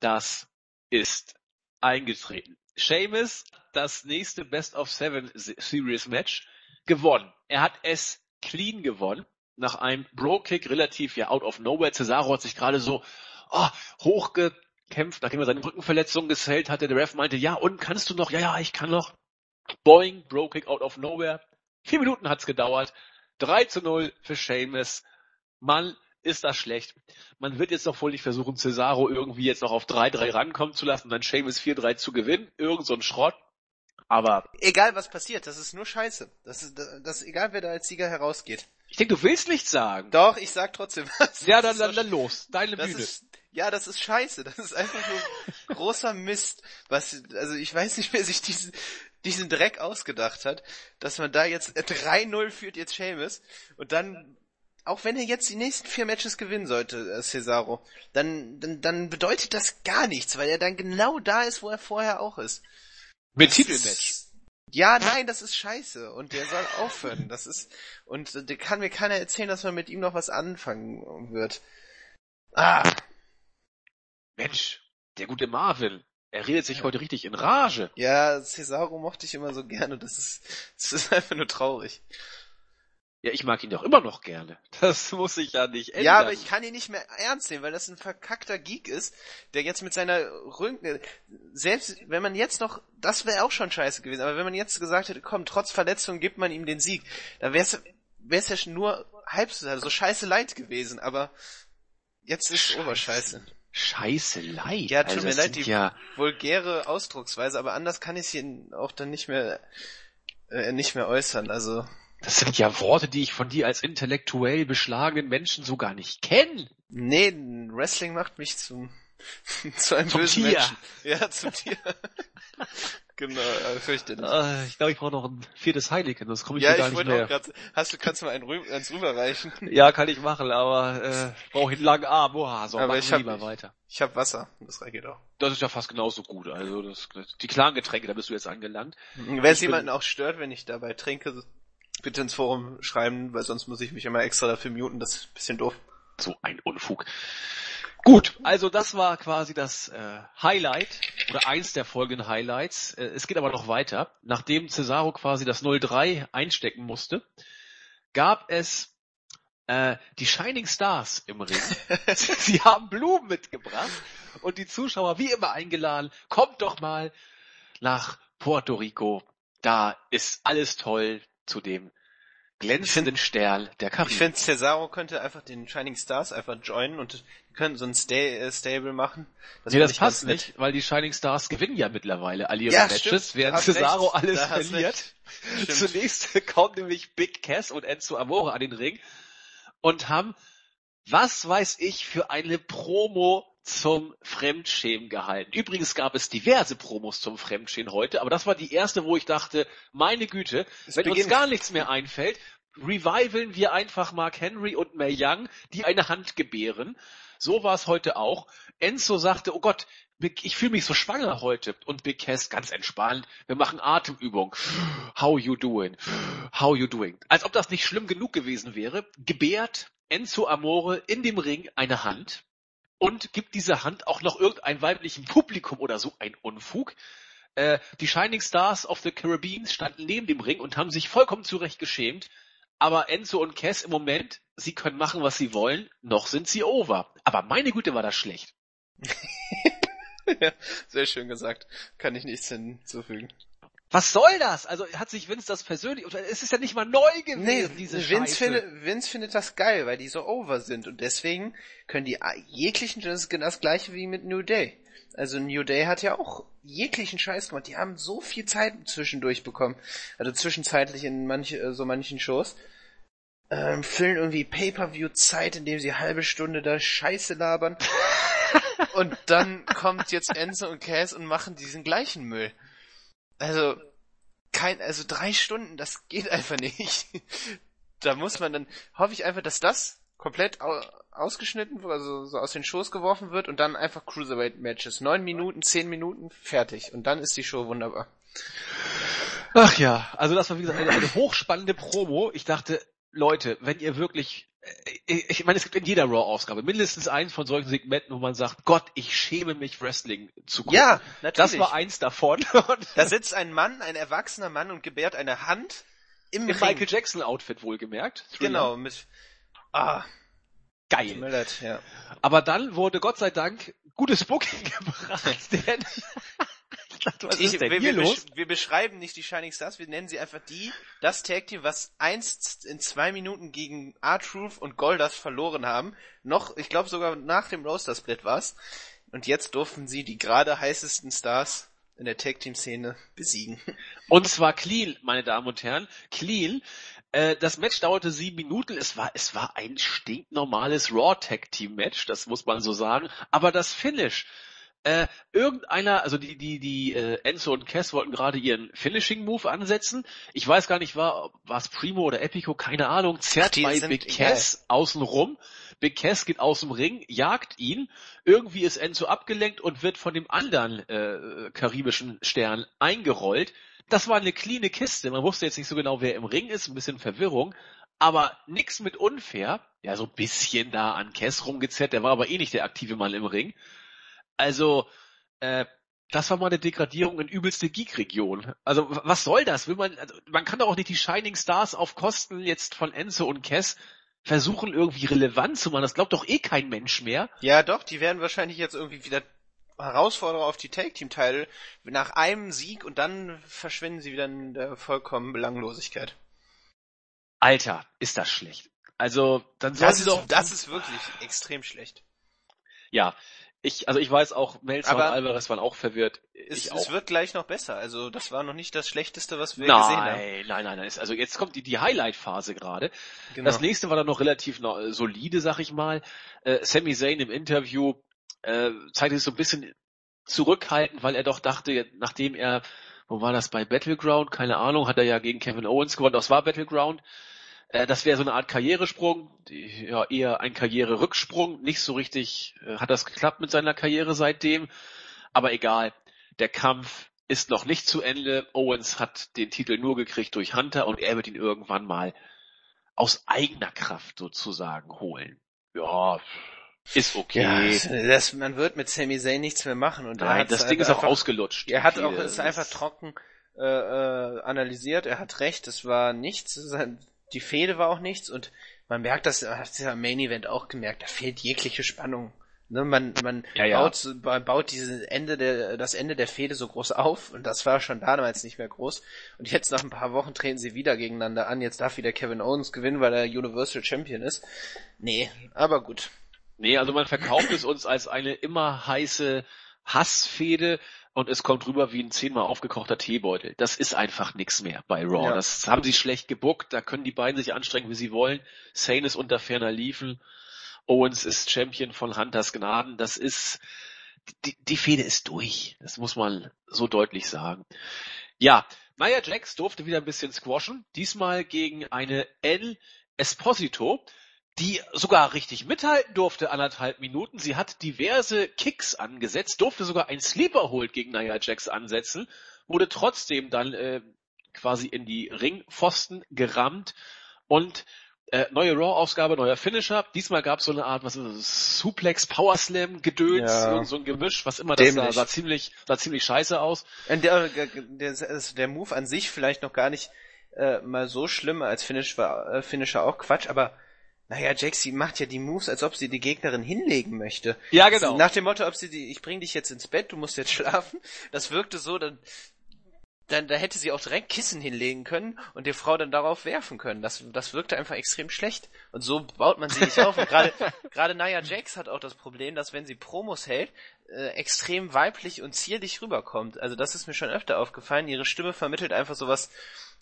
das ist eingetreten. Seamus, das nächste Best of Seven Series Match, gewonnen. Er hat es clean gewonnen. Nach einem Bro-Kick relativ ja out of nowhere. Cesaro hat sich gerade so oh, hochgekämpft, nachdem er seine Rückenverletzung gesellt hatte. Der Ref meinte, ja, und kannst du noch? Ja, ja, ich kann noch. Boing, Bro-Kick out of nowhere. Vier Minuten hat's gedauert. 3 zu 0 für Seamus. Mann, ist das schlecht. Man wird jetzt doch wohl nicht versuchen, Cesaro irgendwie jetzt noch auf 3-3 rankommen zu lassen und dann Seamus 4-3 zu gewinnen. Irgend so ein Schrott. Aber Egal was passiert, das ist nur Scheiße. Das ist, das ist egal, wer da als Sieger herausgeht. ich denke, du willst nichts sagen. Doch, ich sag trotzdem was. Ja, dann, dann, dann los. Deine Das Bühne. ist, ja, das ist scheiße. Das ist einfach nur großer Mist. Was, also ich weiß nicht, wer sich diesen, diesen Dreck ausgedacht hat, dass man da jetzt äh, 3-0 führt jetzt Seamus und dann, auch wenn er jetzt die nächsten vier Matches gewinnen sollte, äh, Cesaro, dann, dann, dann bedeutet das gar nichts, weil er dann genau da ist, wo er vorher auch ist. Mit Das Titelmatch. ist- Ja, nein, das ist scheiße und der soll aufhören. Das ist und äh, der kann mir keiner erzählen, dass man mit ihm noch was anfangen wird. Ah, Mensch, der gute Marvin. Er redet sich heute richtig in Rage. ja, Cesaro mochte ich immer so gerne. Das ist, das ist einfach nur traurig. Ja, ich mag ihn doch immer noch gerne. Das muss sich ja nicht ändern. Ja, aber ich kann ihn nicht mehr ernst nehmen, weil das ein verkackter Geek ist, der jetzt mit seiner Rücken, selbst wenn man jetzt noch, das wäre auch schon scheiße gewesen, aber wenn man jetzt gesagt hätte, komm, trotz Verletzung gibt man ihm den Sieg, dann wäre es wär's ja schon nur halb so, also so scheiße leid gewesen, aber jetzt ist Scheiße. Scheiße leid. Ja, tut also, mir leid, die ja, vulgäre Ausdrucksweise, aber anders kann ich es hier auch dann nicht mehr, äh, nicht mehr äußern, also. das sind ja Worte, die ich von dir als intellektuell beschlagenen Menschen so gar nicht kenne. Nee, Wrestling macht mich zum, zu einem Zum bösen Tier. Menschen. Ja, zum Tier. genau, äh, fürchterlich. Äh, ich glaube, ich brauche noch ein viertes Heineken, sonst komme ich ja, hier gar ich nicht wollte mehr. auch gerade, hast du, kannst du mal einen rü eins rüberreichen? Ja, kann ich machen, aber äh, brauche ich einen langen Arm. Boah, so, Aber ich hab- lieber weiter. Ich habe Wasser, das geht auch. Das ist ja fast genauso gut. Also das, die klaren Getränke, da bist du jetzt angelangt. Wenn es jemanden auch stört, wenn ich dabei trinke, bitte ins Forum schreiben, weil sonst muss ich mich immer extra dafür muten, das ist ein bisschen doof. So ein Unfug. Gut, also das war quasi das äh, Highlight oder eins der folgenden Highlights. Äh, es geht aber noch weiter. Nachdem Cesaro quasi das 0-3 einstecken musste, gab es äh, die Shining Stars im Ring. Sie haben Blumen mitgebracht und die Zuschauer wie immer eingeladen, kommt doch mal nach Puerto Rico. Da ist alles toll zu dem glänzenden Stern der Ich Karibik. finde, Cesaro könnte einfach den Shining Stars einfach joinen und die können so ein Stay äh, Stable machen. nee, find das ich passt nicht, weil die Shining Stars gewinnen ja mittlerweile all ihre Ja, Matches, stimmt, während Cesaro recht, alles da verliert. Zunächst kommen nämlich Big Cass und Enzo Amore an den Ring und haben, was weiß ich, für eine Promo zum Fremdschämen gehalten. Übrigens gab es diverse Promos zum Fremdschämen heute, aber das war die erste, wo ich dachte, meine Güte, Es wenn uns beginnt. gar nichts mehr einfällt, revivalen wir einfach Mark Henry und Mae Young, die eine Hand gebären. So war es heute auch. Enzo sagte, oh Gott, ich fühle mich so schwanger heute. Und Big Cass ganz entspannt, wir machen Atemübung. How you doing? How you doing? Als ob das nicht schlimm genug gewesen wäre, gebärt Enzo Amore in dem Ring eine Hand und gibt diese Hand auch noch irgendeinem weiblichen Publikum oder so ein Unfug. Äh, die Shining Stars of the Caribbean standen neben dem Ring und haben sich vollkommen zurecht geschämt. Aber Enzo und Cass im Moment, sie können machen, was sie wollen, noch sind sie over. Aber meine Güte war das schlecht. ja, sehr schön gesagt. Kann ich nichts hinzufügen. Was soll das? Also hat sich Vince das persönlich, es ist ja nicht mal neu gewesen, Nee, diese Vince, Scheiße. findet, Vince findet das geil, weil die so over sind und deswegen können die jeglichen, das ist genau das gleiche wie mit New Day. Also New Day hat ja auch jeglichen Scheiß gemacht. Die haben so viel Zeit zwischendurch bekommen. Also zwischenzeitlich in manche, äh, so manchen Shows. Ähm, füllen irgendwie Pay-Per-View-Zeit, indem sie halbe Stunde da Scheiße labern. und dann kommt jetzt Enzo und Cass und machen diesen gleichen Müll. Also, kein, also drei Stunden, das geht einfach nicht. da muss man dann, hoffe ich einfach, dass das komplett au ausgeschnitten also so aus den Shows geworfen wird und dann einfach Cruiserweight-Matches. Neun Minuten, zehn Minuten, fertig. Und dann ist die Show wunderbar. Ach ja, also das war wie gesagt eine, eine hochspannende Promo. Ich dachte, Leute, wenn ihr wirklich, ich meine, es gibt in jeder Raw-Ausgabe mindestens eins von solchen Segmenten, wo man sagt, Gott, ich schäme mich Wrestling zu gucken. Ja, natürlich. das war eins davon. Da sitzt ein Mann, ein erwachsener Mann und gebärt eine Hand im Im. Michael Jackson Outfit wohlgemerkt. Thriller. Genau, mit, ah, Geil. leid, ja. Aber dann wurde Gott sei Dank gutes Booking gebracht, denn was Ich, ist denn wir, hier wir, los? wir beschreiben nicht die Shining Stars, wir nennen sie einfach die, das Tag Team, was einst in zwei Minuten gegen R-Truth und Goldust verloren haben. Noch, ich glaube sogar nach dem Roaster Split war's. Und jetzt durften sie die gerade heißesten Stars in der Tag Team Szene besiegen. Und zwar clean, meine Damen und Herren, clean. Äh, das Match dauerte sieben Minuten. Es war, es war ein stinknormales Raw Tag Team Match, das muss man so sagen. Aber das Finish, Äh, irgendeiner, also die, die, die äh, Enzo und Cass wollten gerade ihren Finishing Move ansetzen. Ich weiß gar nicht, war was Primo oder Epico, keine Ahnung, zerrt Die bei Big. Cass außen rum. Big Cass geht aus dem Ring, jagt ihn. Irgendwie ist Enzo abgelenkt und wird von dem anderen äh, karibischen Stern eingerollt. Das war eine cleane Kiste. Man wusste jetzt nicht so genau, wer im Ring ist, ein bisschen Verwirrung. Aber nix mit unfair. Ja, so ein bisschen da an Cass rumgezerrt, der war aber eh nicht der aktive Mann im Ring. Also, äh, das war mal eine Degradierung in übelste Geek-Region. Also, was soll das? Will man, also, man kann doch auch nicht die Shining Stars auf Kosten jetzt von Enzo und Cass versuchen irgendwie relevant zu machen. Das glaubt doch eh kein Mensch mehr. Ja, doch, die werden wahrscheinlich jetzt irgendwie wieder Herausforderer auf die Tag-Team-Teile nach einem Sieg und dann verschwinden sie wieder in der vollkommen Belanglosigkeit. Alter, ist das schlecht. Also, dann soll Das sie ist, doch, das ist wirklich extrem schlecht. ja. Ich, also ich weiß auch, Melzer und Alvarez waren auch verwirrt. Es, ich es auch. wird gleich noch besser. Also das war noch nicht das Schlechteste, was wir gesehen haben. Nein, nein, nein, nein. Also jetzt kommt die, die Highlight-Phase gerade. Genau. Das nächste war dann noch relativ noch, äh, solide, sag ich mal. Äh, Sami Zayn im Interview äh, zeigte sich so ein bisschen zurückhaltend, weil er doch dachte, nachdem er, wo war das bei Battleground? Keine Ahnung, hat er ja gegen Kevin Owens gewonnen. Das war Battleground. Äh, das wäre so eine Art Karrieresprung, die, ja eher ein Karriererücksprung. Nicht so richtig äh, hat das geklappt mit seiner Karriere seitdem. Aber egal, der Kampf ist noch nicht zu Ende. Owens hat den Titel nur gekriegt durch Hunter und er wird ihn irgendwann mal aus eigener Kraft sozusagen holen. Ja, ist okay. Ja, das, man wird mit Sami Zayn nichts mehr machen. Und Nein, das Ding halt ist auch einfach- ausgelutscht. Er hat auch, ist einfach trocken äh, äh, analysiert. Er hat recht, es war nichts. Die Fehde war auch nichts und man merkt das, man hat es ja am Main Event auch gemerkt, da fehlt jegliche Spannung. Ne, man man Ja, ja. baut, ba- baut diese Ende der, das Ende der Fehde so groß auf und das war schon damals nicht mehr groß. Und jetzt nach ein paar Wochen treten sie wieder gegeneinander an. Jetzt darf wieder Kevin Owens gewinnen, weil er Universal Champion ist. Nee, aber gut. Nee, also man verkauft es uns als eine immer heiße Hassfehde und es kommt rüber wie ein zehnmal aufgekochter Teebeutel. Das ist einfach nix mehr bei Raw. Ja. Das haben sie schlecht gebuckt, da können die beiden sich anstrengen, wie sie wollen. Sane ist unter ferner Liefen. Owens ist Champion von Hunters Gnaden. Das ist, die, die Fehde ist durch. Das muss man so deutlich sagen. Ja, Nia Jax durfte wieder ein bisschen squashen. Diesmal gegen eine El Esposito, die sogar richtig mithalten durfte, anderthalb Minuten. Sie hat diverse Kicks angesetzt, durfte sogar ein Sleeper Hold gegen Nia Jax ansetzen, wurde trotzdem dann äh, quasi in die Ringpfosten gerammt und äh, neue Raw-Ausgabe, neuer Finisher. Diesmal gab es so eine Art, was ist das, Suplex, Power Slam, Gedöns, Ja. so, so ein Gemisch, was immer das sah, sah ziemlich, sah ziemlich scheiße aus. Der, der, der, der Move an sich vielleicht noch gar nicht äh, mal so schlimm, als Finish war, äh, Finisher auch Quatsch, aber naja, Jaxi macht ja die Moves, als ob sie die Gegnerin hinlegen möchte. Ja, genau. Nach dem Motto, ob sie die, ich bring dich jetzt ins Bett, du musst jetzt schlafen. Das wirkte so, dann, dann da hätte sie auch direkt Kissen hinlegen können und die Frau dann darauf werfen können. Das, das wirkte einfach extrem schlecht. Und so baut man sie nicht auf. Und gerade, gerade Nia Jax hat auch das Problem, dass wenn sie Promos hält, äh, extrem weiblich und zierlich rüberkommt. Also das ist mir schon öfter aufgefallen. Ihre Stimme vermittelt einfach sowas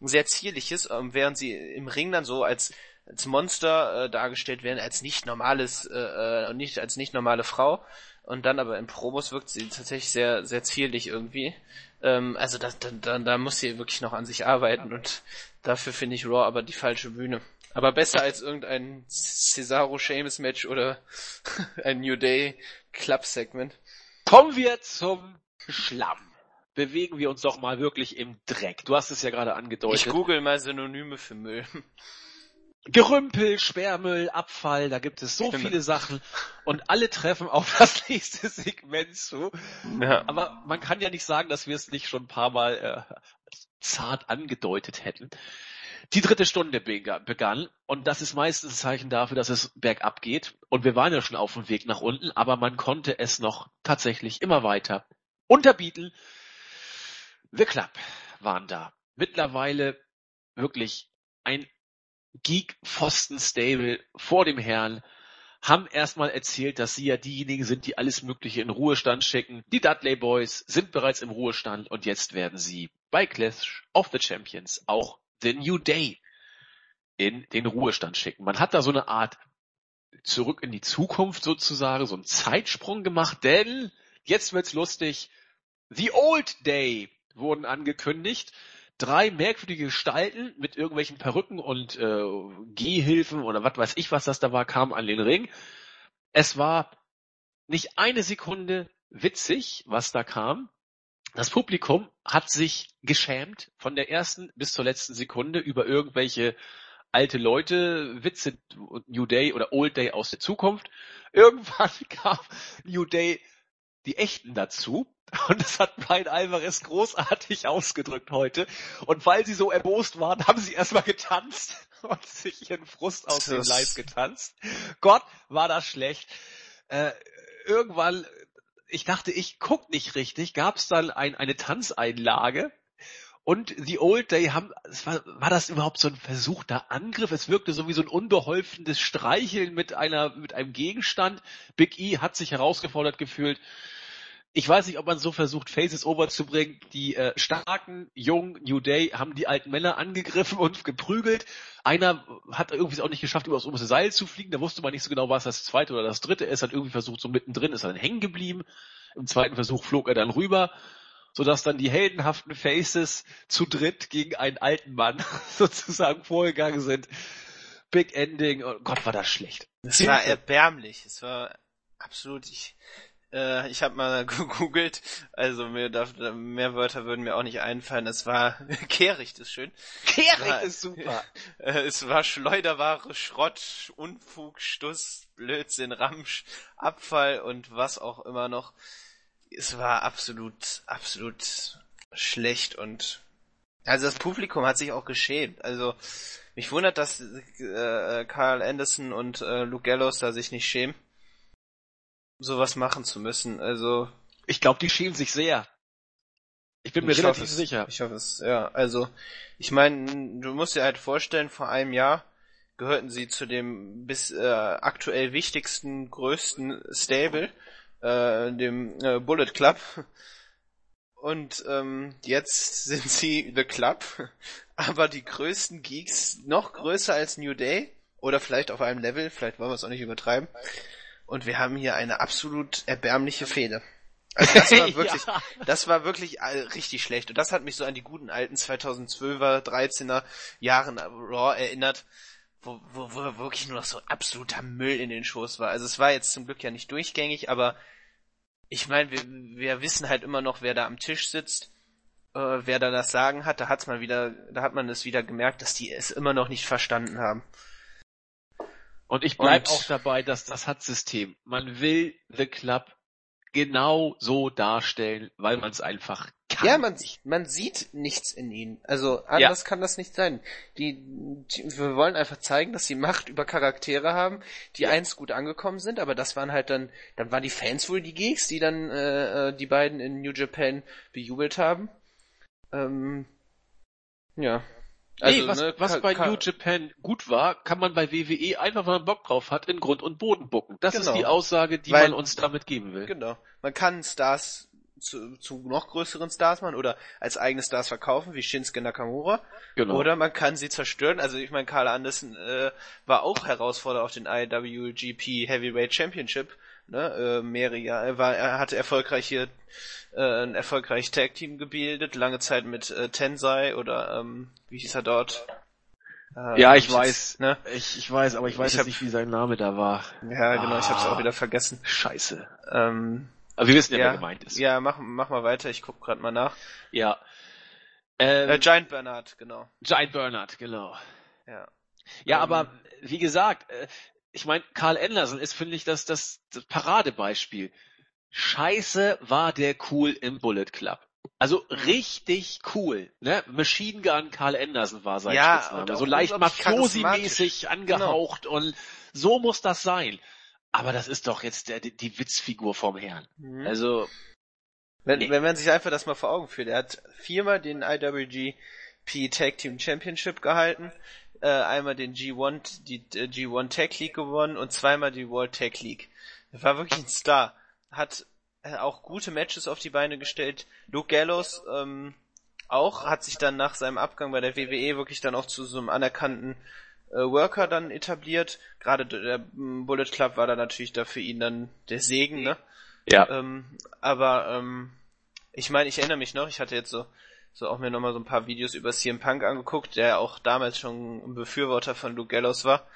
sehr zierliches, ähm, während sie im Ring dann so als als Monster äh, dargestellt werden, als nicht normales äh, äh, und nicht als nicht normale Frau. Und dann aber in Promos wirkt sie tatsächlich sehr sehr zierlich irgendwie. Ähm, also da, da, da, da muss sie wirklich noch an sich arbeiten und dafür finde ich Raw aber die falsche Bühne. Aber besser als irgendein Cesaro Sheamus Match oder ein New Day Club Segment. Kommen wir zum Schlamm. Bewegen wir uns doch mal wirklich im Dreck. Du hast es ja gerade angedeutet. Ich google mal Synonyme für Müll. Gerümpel, Sperrmüll, Abfall, da gibt es so Stimmt. viele Sachen und alle treffen auf das nächste Segment zu. Ja. Aber man kann ja nicht sagen, dass wir es nicht schon ein paar Mal äh, zart angedeutet hätten. Die dritte Stunde bega- begann und das ist meistens ein Zeichen dafür, dass es bergab geht. Und wir waren ja schon auf dem Weg nach unten, aber man konnte es noch tatsächlich immer weiter unterbieten. The Club waren da. Mittlerweile wirklich ein Geek-Pfosten-Stable vor dem Herrn haben erstmal erzählt, dass sie ja diejenigen sind, die alles Mögliche in Ruhestand schicken. Die Dudley Boys sind bereits im Ruhestand und jetzt werden sie bei Clash of the Champions auch The New Day in den Ruhestand schicken. Man hat da so eine Art zurück in die Zukunft sozusagen, so einen Zeitsprung gemacht, denn jetzt wird's lustig. The Old Day wurden angekündigt. Drei merkwürdige Gestalten mit irgendwelchen Perücken und äh, Gehhilfen oder was weiß ich, was das da war, kamen an den Ring. Es war nicht eine Sekunde witzig, was da kam. Das Publikum hat sich geschämt von der ersten bis zur letzten Sekunde über irgendwelche alte Leute, Witze, New Day oder Old Day aus der Zukunft. Irgendwann kam New Day die echten dazu. Und das hat Brian Alvarez großartig ausgedrückt heute. Und weil sie so erbost waren, haben sie erstmal getanzt und sich ihren Frust aus dem Leib getanzt. Gott, war das schlecht. Äh, irgendwann, ich dachte, ich guck nicht richtig, gab es dann ein, eine Tanzeinlage und The Old Day haben, war, war das überhaupt so ein versuchter Angriff? Es wirkte so wie so ein unbeholfenes Streicheln mit einer, mit einem Gegenstand. Big E hat sich herausgefordert gefühlt. Ich weiß nicht, ob man so versucht, Faces overzubringen. Die äh, starken, jungen New Day haben die alten Männer angegriffen und geprügelt. Einer hat irgendwie es auch nicht geschafft, über das oberste Seil zu fliegen. Da wusste man nicht so genau, was das zweite oder das dritte ist. Hat irgendwie versucht, so mittendrin ist er dann hängen geblieben. Im zweiten Versuch flog er dann rüber sodass dann die heldenhaften Faces zu dritt gegen einen alten Mann sozusagen vorgegangen sind. Big Ending. Oh Gott, war das schlecht. Es war erbärmlich. Es war absolut. Ich, äh, ich habe mal gegoogelt. Also mir darf, mehr Wörter würden mir auch nicht einfallen. Es war kehricht ist schön. Kehricht ist super. Äh, es war Schleuderware, Schrott, Unfug, Stuss, Blödsinn, Ramsch, Abfall und was auch immer noch es war absolut, absolut schlecht und also das Publikum hat sich auch geschämt. Also mich wundert, dass äh, Carl Anderson und äh, Luke Gallows da sich nicht schämen, sowas machen zu müssen. Also ich glaube, die schämen sich sehr. Ich bin mir ich relativ es, sicher. Ich hoffe es, ja. Also ich meine, du musst dir halt vorstellen, vor einem Jahr gehörten sie zu dem bis äh, aktuell wichtigsten, größten Stable äh, dem äh, Bullet Club. Und ähm, jetzt sind sie The Club, aber die größten Geeks, noch größer als New Day oder vielleicht auf einem Level, vielleicht wollen wir es auch nicht übertreiben. Und wir haben hier eine absolut erbärmliche Fehde. Also das war wirklich, ja. das war wirklich richtig schlecht. Und das hat mich so an die guten alten 2012er, 13er Jahren Raw erinnert, wo, wo, wo wirklich nur noch so absoluter Müll in den Shows war. Also es war jetzt zum Glück ja nicht durchgängig, aber ich meine, wir, wir wissen halt immer noch, wer da am Tisch sitzt, äh, wer da das Sagen hat. Da hat's mal wieder, da hat man es wieder gemerkt, dass die es immer noch nicht verstanden haben. Und ich bleib Und, auch dabei, dass das hat System. Man will The Club genau so darstellen, weil man es einfach kann. Ja, man, man sieht nichts in ihnen. Also anders ja. kann das nicht sein. Die, die, wir wollen einfach zeigen, dass sie Macht über Charaktere haben, die ja. eins gut angekommen sind, aber das waren halt dann, dann waren die Fans wohl die Geeks, die dann äh, äh die beiden in New Japan bejubelt haben. Ähm, ja. Also, nee, was, ne, was bei New Japan gut war, kann man bei WWE einfach, wenn man Bock drauf hat, in Grund und Boden bucken. Das genau. ist die Aussage, die Weil, man uns damit geben will. Genau. Man kann Stars zu, zu noch größeren Stars machen oder als eigene Stars verkaufen, wie Shinsuke Nakamura. Genau. Oder man kann sie zerstören. Also ich meine, Carl Anderson äh, war auch Herausforderer auf den IWGP Heavyweight Championship. Ne? Äh, mehrere Jahre. Er, war, er hatte erfolgreich hier äh, ein erfolgreiches Tag Team gebildet, lange Zeit mit äh, Tensai oder ähm, wie hieß er dort? Äh, ja, ich weiß, ne? Ich, ich weiß, aber ich weiß ich hab, nicht, wie sein Name da war. Ja, genau, ah, ich hab's auch wieder vergessen. Scheiße. Ähm, aber wir wissen ja, ja wer gemeint ist. Ja, mach, mach mal weiter, ich guck gerade mal nach. Ja. Ähm, äh, Giant Bernard, genau. Giant Bernard, genau. Ja. Ja, ähm, aber wie gesagt, äh, ich meine, Karl Anderson ist, finde ich, das, das, das Paradebeispiel. Scheiße war der cool im Bullet Club. Also richtig cool, ne? Machine Gun Karl Anderson war sein ja, Spitzname. So leicht Mafiosi-mäßig angehaucht genau. und so muss das sein. Aber das ist doch jetzt der, die Witzfigur vom Herrn. Mhm. Also. Wenn, nee. wenn man sich einfach das mal vor Augen führt, er hat viermal den IWGP Tag Team Championship gehalten, äh, einmal den G1, die äh, G1 Tag League gewonnen und zweimal die World Tag League. Er war wirklich ein Star. Hat äh, auch gute Matches auf die Beine gestellt. Luke Gallows ähm, auch hat sich dann nach seinem Abgang bei der WWE wirklich dann auch zu so einem anerkannten äh, Worker dann etabliert. Gerade der Bullet Club war da natürlich da für ihn dann der Segen, ne? Ja. Ähm, aber ähm, ich meine, ich erinnere mich noch, ich hatte jetzt so, so auch mir nochmal so ein paar Videos über CM Punk angeguckt, der auch damals schon ein Befürworter von Luke Gallows war.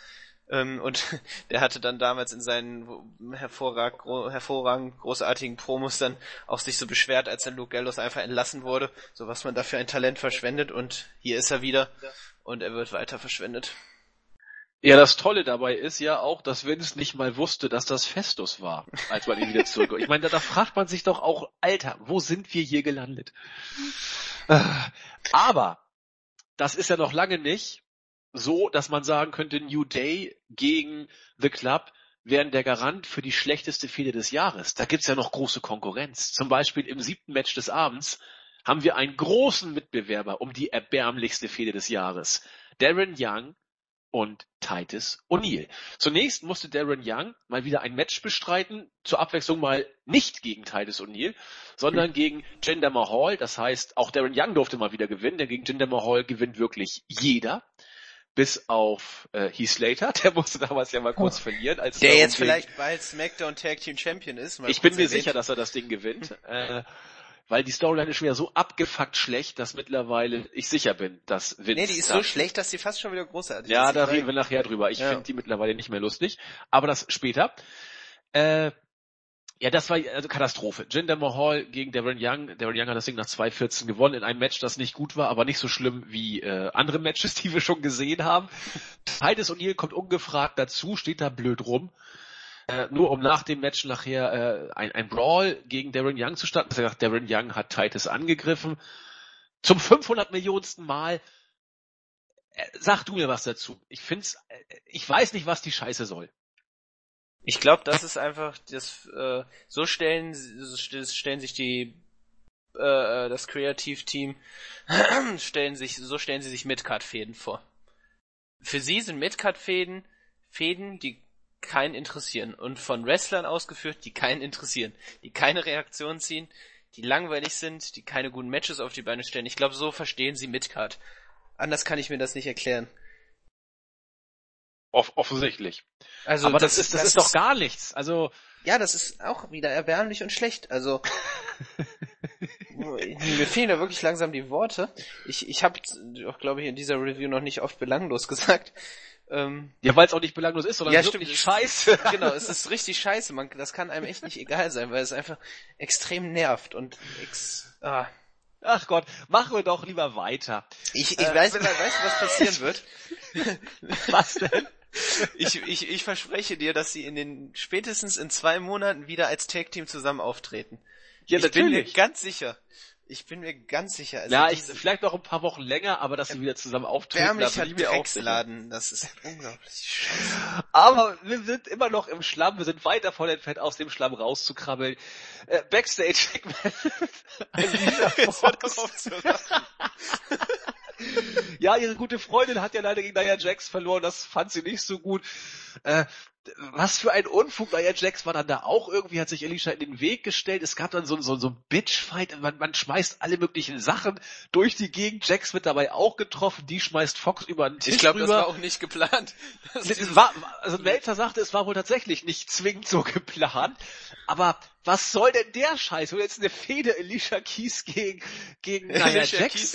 Ähm, und der hatte dann damals in seinen hervorragend, gro hervorragend großartigen Promos dann auch sich so beschwert, als dann Luke Gallows einfach entlassen wurde, so was man dafür ein Talent verschwendet und hier ist er wieder und er wird weiter verschwendet. Ja, das Tolle dabei ist ja auch, dass Vince nicht mal wusste, dass das Festus war, als man ihn wieder zurück. Ich meine, da, da fragt man sich doch auch, Alter, wo sind wir hier gelandet? Äh, aber das ist ja noch lange nicht so, dass man sagen könnte, New Day gegen The Club wären der Garant für die schlechteste Fehde des Jahres. Da gibt's ja noch große Konkurrenz. Zum Beispiel im siebten Match des Abends haben wir einen großen Mitbewerber um die erbärmlichste Fehde des Jahres. Darren Young und Titus O'Neill. Zunächst musste Darren Young mal wieder ein Match bestreiten, zur Abwechslung mal nicht gegen Titus O'Neill, sondern gegen Jinder Mahal. Das heißt, auch Darren Young durfte mal wieder gewinnen, denn gegen Jinder Mahal gewinnt wirklich jeder. Bis auf äh, Heath Slater, der musste damals ja mal kurz Oh. verlieren. Als Der jetzt ging- vielleicht bald SmackDown Tag Team Champion ist. mal ich bin mir erwähnt. sicher, dass er das Ding gewinnt. äh, weil die Storyline ist schon wieder so abgefuckt schlecht, dass mittlerweile ich sicher bin, dass Vince Nee, die ist da- so schlecht, dass sie fast schon wieder großartig Ja, ist. da Ich reden wir nachher drüber. Ich Ja. finde die mittlerweile nicht mehr lustig. Aber das später. Äh, ja, das war also Katastrophe. Jinder Mahal gegen Darren Young. Darren Young hat das Ding nach 2.14 gewonnen in einem Match, das nicht gut war, aber nicht so schlimm wie äh, andere Matches, die wir schon gesehen haben. Titus O'Neill kommt ungefragt dazu, steht da blöd rum. Äh, nur um nach dem Match nachher äh, ein, ein Brawl gegen Darren Young zu starten. Also Darren Young hat Titus angegriffen. Zum 500 Millionsten Mal. Äh, Sag du mir was dazu. Ich find's, äh, ich weiß nicht, was die Scheiße soll. Ich glaube, das ist einfach das äh, so stellen st- stellen sich die äh, das Kreativteam stellen sich so stellen sie sich Midcard Fäden vor. Für sie sind Midcard Fäden Fäden, die keinen interessieren und von Wrestlern ausgeführt, die keinen interessieren, die keine Reaktion ziehen, die langweilig sind, die keine guten Matches auf die Beine stellen. Ich glaube, so verstehen sie Midcard. Anders kann ich mir das nicht erklären. Off offensichtlich. Also Aber das, ist, das, ist doch gar nichts. Also, Ja, das ist auch wieder erbärmlich und schlecht. Also mir fehlen da wirklich langsam die Worte. Ich, ich habe auch, glaube ich, in dieser Review noch nicht oft belanglos gesagt. Ähm, ja, weil es auch nicht belanglos ist, sondern Ja, wirklich stimmt. scheiße. genau, es ist richtig scheiße. Man, das kann einem echt nicht egal sein, weil es einfach extrem nervt und ex, ah. Ach Gott, machen wir doch lieber weiter. Ich, ich Äh, weiß, weißt du, was passieren wird? Was denn? Ich, ich, ich verspreche dir, dass sie in den spätestens in zwei Monaten wieder als Tag-Team zusammen auftreten. Ja, ich bin mir natürlich. ganz sicher. Ich bin mir ganz sicher. Also ja, ich, vielleicht noch ein paar Wochen länger, aber dass sie wieder zusammen auftreten, da bin ich mir auch sicher. Das ist unglaublich scheiße. Aber wir sind immer noch im Schlamm, wir sind weit davon entfernt, aus dem Schlamm rauszukrabbeln. Äh, Backstage Fox. Ja, ihre gute Freundin hat ja leider gegen Nia Jax verloren, das fand sie nicht so gut. Äh, was für ein Unfug, Nia Jax war dann da auch irgendwie, hat sich Alicia in den Weg gestellt. Es gab dann so, so, so ein Bitchfight, man, man schmeißt alle möglichen Sachen durch die Gegend. Jax wird dabei auch getroffen, die schmeißt Fox über den Tisch Ich glaube, das war auch nicht geplant. War, also Melzer sagte, es war wohl tatsächlich nicht zwingend so geplant. Aber was soll denn der Scheiß? Will jetzt eine Fehde Alicia Keys gegen, gegen Nia Jax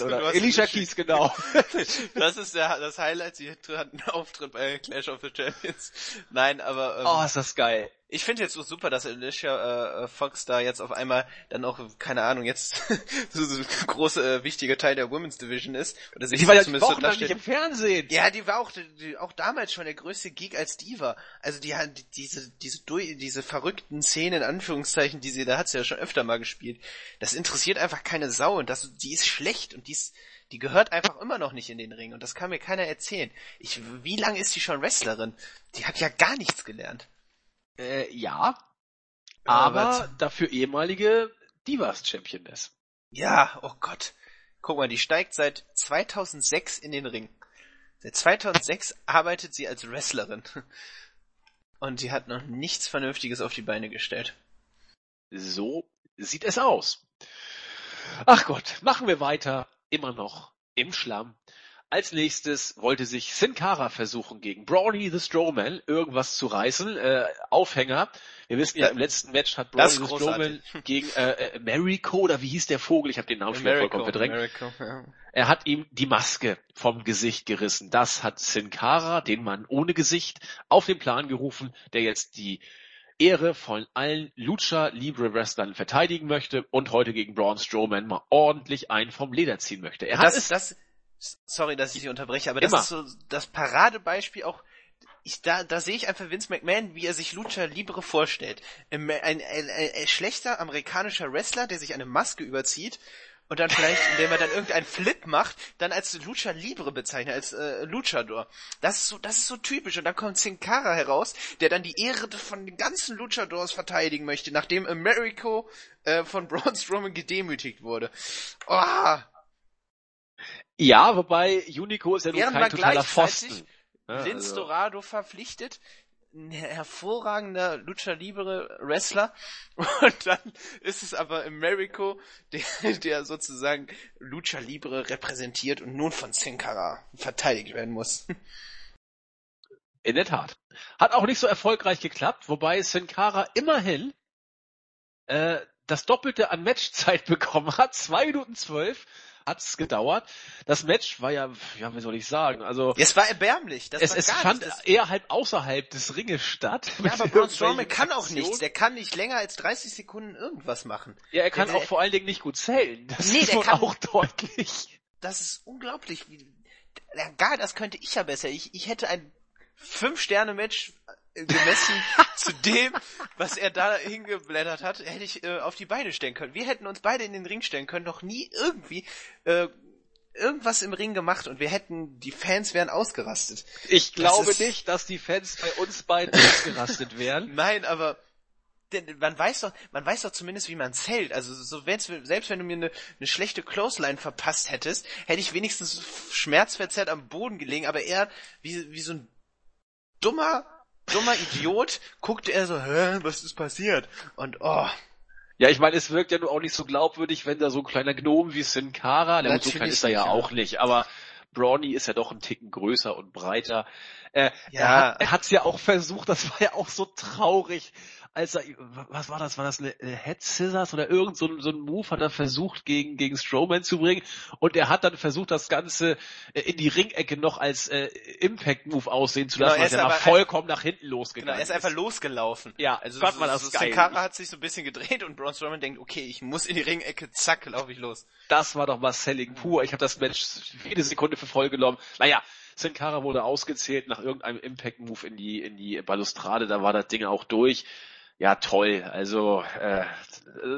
du- oder? Alicia es Keys, genau. das ist der, das Highlight. Sie hat einen Auftritt bei Clash of the Champions. Nein, aber ähm, Oh, ist das geil. Ich finde jetzt so super, dass Alicia äh, Fox da jetzt auf einmal dann auch, keine Ahnung, jetzt so, so große, äh, wichtige Teil der Women's Division ist. Oder sich Die war ja zumindest so wochenlang nicht im Fernsehen. Ja, die war auch, die, auch damals schon der größte Geek als Diva. Also die hat diese, diese, dui- diese verrückten Szenen, in Anführungszeichen, die sie, da hat sie ja schon öfter mal gespielt. Das interessiert einfach keine Sau und das, die ist schlecht und die ist, die gehört einfach immer noch nicht in den Ring und das kann mir keiner erzählen. Ich, wie lange ist die schon Wrestlerin? Die hat ja gar nichts gelernt. Äh, ja. Aber- Aber dafür ehemalige Divas-Championess. Ja, oh Gott. Guck mal, die steigt seit 2006 in den Ring. Seit 2006 arbeitet sie als Wrestlerin. Und sie hat noch nichts Vernünftiges auf die Beine gestellt. So sieht es aus. Ach Gott, machen wir weiter. Immer noch im Schlamm. Als nächstes wollte sich Sin Cara versuchen, gegen Brownie the Strowman irgendwas zu reißen. Äh, Aufhänger. Wir wissen ja, im letzten Match hat Brownie the Strowman gegen äh, äh, Americo, oder wie hieß der Vogel? Ich habe den Namen schon vollkommen verdrängt. Americo, ja. Er hat ihm die Maske vom Gesicht gerissen. Das hat Sin Cara, den Mann ohne Gesicht, auf den Plan gerufen, der jetzt die Ehre von allen Lucha Libre Wrestlern verteidigen möchte und heute gegen Braun Strowman mal ordentlich einen vom Leder ziehen möchte. Er hat das, es, das, sorry, dass ich Sie unterbreche, aber das immer. ist so das Paradebeispiel auch, ich, da, da sehe ich einfach Vince McMahon, wie er sich Lucha Libre vorstellt. Ein, ein, ein, ein schlechter amerikanischer Wrestler, der sich eine Maske überzieht und dann vielleicht, indem er dann irgendeinen Flip macht, dann als Lucha Libre bezeichnet, als äh, Luchador. Das ist so, das ist so typisch. Und dann kommt Sin Cara heraus, der dann die Ehre von den ganzen Luchadors verteidigen möchte, nachdem Americo äh, von Braun Strowman gedemütigt wurde. Oh, ja, wobei Unico ist ja nun kein totaler Pfosten. Ja, Vince also. Dorado verpflichtet, ein hervorragender Lucha Libre Wrestler und dann ist es aber Americo, der, der sozusagen Lucha Libre repräsentiert und nun von Sin Cara verteidigt werden muss. In der Tat. Hat auch nicht so erfolgreich geklappt, wobei Sin Cara immerhin äh, das Doppelte an Matchzeit bekommen hat. Zwei Minuten zwölf hat's gedauert. Das Match war ja, ja, wie soll ich sagen, also. Es war erbärmlich. Das es es fand nicht, eher halb außerhalb des Ringes statt. Ja, aber Braun Strowman kann auch nichts. Der kann nicht länger als 30 Sekunden irgendwas machen. Ja, er kann der, auch vor allen Dingen nicht gut zählen. Das nee, ist der kann, auch deutlich. Das ist unglaublich. Wie, ja, gar, das könnte ich ja besser. Ich, ich hätte ein Fünf-Sterne-Match gemessen zu dem, was er da hingeblättert hat, hätte ich äh, auf die Beine stellen können. Wir hätten uns beide in den Ring stellen können, noch nie irgendwie äh, irgendwas im Ring gemacht und wir hätten, die Fans wären ausgerastet. Ich glaube ist, nicht, dass die Fans bei uns beiden ausgerastet wären. Nein, aber denn man weiß doch, man weiß doch zumindest, wie man zählt. Also so selbst wenn du mir eine, eine schlechte Clothesline verpasst hättest, hätte ich wenigstens schmerzverzerrt am Boden gelegen, aber er wie, wie so ein dummer dummer Idiot, guckte er so, hä, was ist passiert? Und oh. Ja, ich meine, es wirkt ja nur auch nicht so glaubwürdig, wenn da so ein kleiner Gnome wie Sin Cara, der so klein ist er ja, auch nicht, aber Brawny ist ja doch ein Ticken größer und breiter. Äh, ja. Er hat es ja auch versucht, das war ja auch so traurig als er, was war das, war das eine Head Scissors oder irgend so ein, so ein Move hat er versucht gegen, gegen Strowman zu bringen und er hat dann versucht, das Ganze äh, in die Ringecke noch als äh, Impact Move aussehen zu lassen, genau, weil er war vollkommen nach hinten losgegangen genau, er ist. einfach losgelaufen. Ja, also Gott, so, das so, geil. Sakara hat sich so ein bisschen gedreht und Braun Strowman denkt, okay, ich muss in die Ringecke, zack, laufe ich los. Das war doch was Selling pur. Ich habe das Match jede Sekunde für voll genommen. Naja, Sin Cara wurde ausgezählt nach irgendeinem Impact Move in die in die Balustrade, da war das Ding auch durch ja toll. Also äh,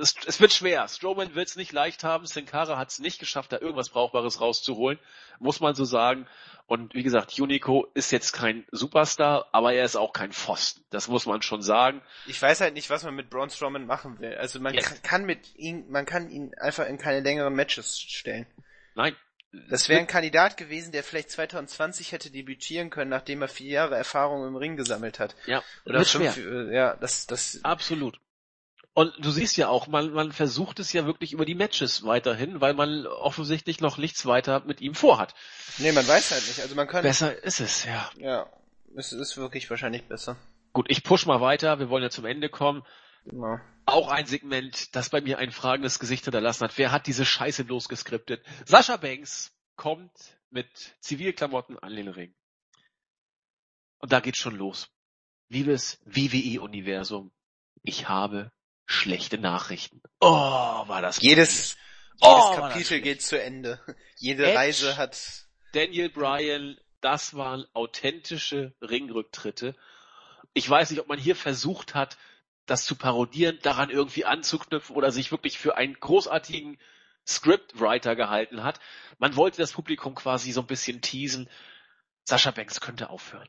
es, es wird schwer. Strowman wird es nicht leicht haben. Sin Cara hat es nicht geschafft, da irgendwas Brauchbares rauszuholen, muss man so sagen. Und wie gesagt, Unico ist jetzt kein Superstar, aber er ist auch kein Pfosten. Das muss man schon sagen. Ich weiß halt nicht, was man mit Braun Strowman machen will. Also man ja. kann mit ihm, man kann ihn einfach in keine längeren Matches stellen. Nein, das wäre ein Kandidat gewesen, der vielleicht 2020 hätte debütieren können, nachdem er vier Jahre Erfahrung im Ring gesammelt hat. Ja, oder fünf, äh, ja, das, das. Absolut. Und du siehst ja auch, man, man versucht es ja wirklich über die Matches weiterhin, weil man offensichtlich noch nichts weiter mit ihm vorhat. Nee, man weiß halt nicht. Also man kann. Besser ist es, ja. Ja, es ist wirklich wahrscheinlich besser. Gut, ich push mal weiter, wir wollen ja zum Ende kommen. Genau. Auch ein Segment, das bei mir ein fragendes Gesicht hinterlassen hat. Wer hat diese Scheiße bloß geskriptet? Sascha Banks kommt mit Zivilklamotten an den Ring. Und da geht's schon los. Liebes WWE-Universum, ich habe schlechte Nachrichten. Oh, war das Jedes, oh, jedes Kapitel geht zu Ende. Jede Edge, Reise hat... Daniel Bryan, das waren authentische Ringrücktritte. Ich weiß nicht, ob man hier versucht hat, das zu parodieren, daran irgendwie anzuknüpfen oder sich wirklich für einen großartigen Scriptwriter gehalten hat. Man wollte das Publikum quasi so ein bisschen teasen. Sascha Banks könnte aufhören.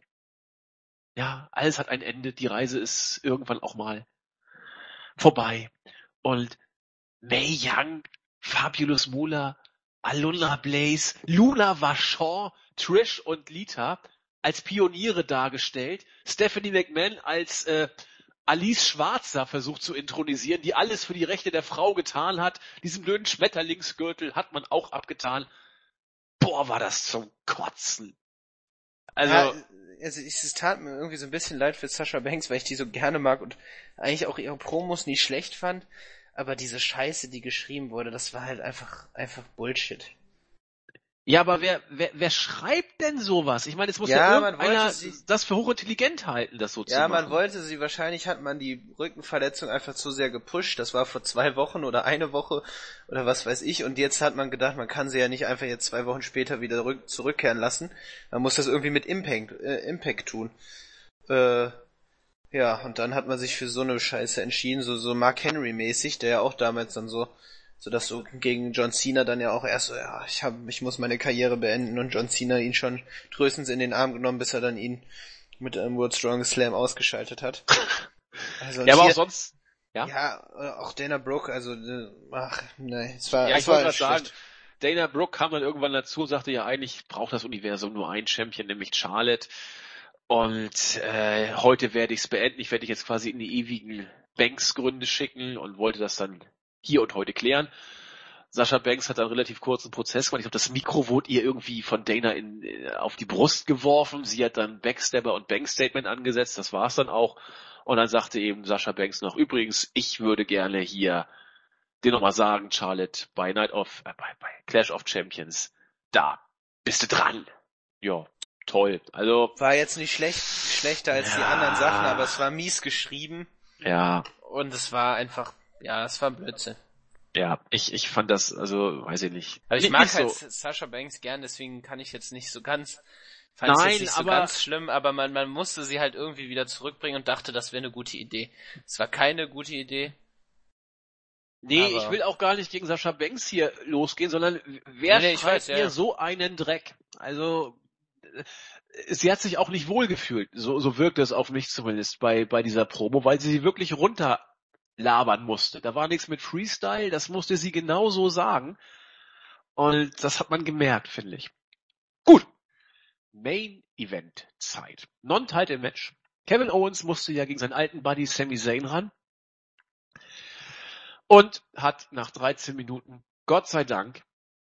Ja, alles hat ein Ende. Die Reise ist irgendwann auch mal vorbei. Und May Young, Fabulous Moolah, Aluna Blaze, Luna Vachon, Trish und Lita als Pioniere dargestellt. Stephanie McMahon als äh, Alice Schwarzer versucht zu intronisieren, die alles für die Rechte der Frau getan hat. Diesen blöden Schmetterlingsgürtel hat man auch abgetan. boah, war das zum Kotzen. Also, ja, also es tat mir irgendwie so ein bisschen leid für Sasha Banks, weil ich die so gerne mag und eigentlich auch ihre Promos nie schlecht fand. Aber diese Scheiße, die geschrieben wurde, das war halt einfach, einfach Bullshit. Ja, aber wer, wer, wer schreibt denn sowas? Ich meine, es muss ja, Ja, ja irgendeiner sie- das für hochintelligent halten, das so zu Ja, machen. man wollte sie, wahrscheinlich hat man die Rückenverletzung einfach zu sehr gepusht. Das war vor zwei Wochen oder eine Woche oder was weiß ich. Und jetzt hat man gedacht, man kann sie ja nicht einfach jetzt zwei Wochen später wieder rück, zurückkehren lassen. Man muss das irgendwie mit Impact, äh, Impact tun. Äh, ja, und dann hat man sich für so eine Scheiße entschieden, so, so Mark Henry mäßig, der ja auch damals dann so, so dass so gegen John Cena dann ja auch erst so, ja, ich hab, ich muss meine Karriere beenden und John Cena ihn schon tröstens in den Arm genommen, bis er dann ihn mit einem World Strongest Slam ausgeschaltet hat. Also, ja, aber auch hier- sonst, ja. ja, äh, auch Dana Brooke, also, äh, ach, nein, es war, Ja, es ich wollte war gerade sagen. Dana Brooke kam dann irgendwann dazu und sagte, ja, eigentlich braucht das Universum nur ein Champion, nämlich Charlotte. Und äh, heute werde ich es beenden. Ich werde dich jetzt quasi in die ewigen Banks-Gründe schicken und wollte das dann hier und heute klären. Sascha Banks hat einen relativ kurzen Prozess gemacht. Ich glaube, das Mikro wurde ihr irgendwie von Dana in, äh, auf die Brust geworfen. Sie hat dann Backstabber und Bank-Statement angesetzt. Das war's dann auch. Und dann sagte eben Sascha Banks noch, übrigens, ich würde gerne hier dir nochmal sagen, Charlotte, bei Night of, äh, bei, bei Clash of Champions, da bist du dran. Ja, toll. Also, War jetzt nicht schlecht, schlechter als die Ja. anderen Sachen, aber es war mies geschrieben ja, und es war einfach, ja, es war Blödsinn. ja, ich, ich fand das, also, weiß ich nicht. Aber ich Nicht- mag nicht halt so. Sascha Banks gern, deswegen kann ich jetzt nicht so ganz, fand Nein, jetzt nicht so aber- ganz schlimm, aber man, man musste sie halt irgendwie wieder zurückbringen und dachte, das wäre eine gute Idee. Es war keine gute Idee. Nee, aber- ich will auch gar nicht gegen Sascha Banks hier losgehen, sondern wer Nee, schreibt mir ja. so einen Dreck? Also, äh, sie hat sich auch nicht wohlgefühlt. So, so wirkt es auf mich zumindest bei, bei dieser Promo, weil sie sie wirklich runterlabern musste. Da war nichts mit Freestyle, das musste sie genauso sagen. Und das hat man gemerkt, finde ich. Gut. Main Event Zeit. Non-Title Match. Kevin Owens musste ja gegen seinen alten Buddy Sami Zayn ran. Und hat nach 13 Minuten, Gott sei Dank,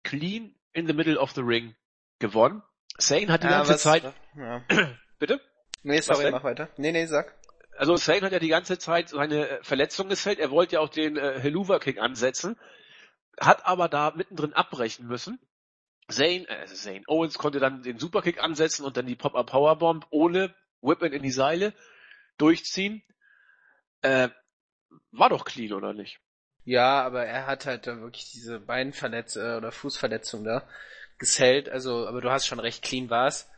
clean in the middle of the ring gewonnen. Zayn hat die Ja, ganze was- Zeit, Ja. bitte? Nee, sorry, mach weiter. Nee, nee, sag. Also Zayn hat ja die ganze Zeit seine äh, Verletzung gefällt. Er wollte ja auch den äh, Helluva Kick ansetzen, hat aber da mittendrin abbrechen müssen. Zayn, äh, Zayn, Owens konnte dann den Superkick ansetzen und dann die Pop-Up Powerbomb ohne Whippen in die Seile durchziehen. Äh, war doch clean, oder nicht? Ja, aber er hat halt da wirklich diese Beinverletzung oder Fußverletzung da gesellt. Also, aber du hast schon recht, clean war's.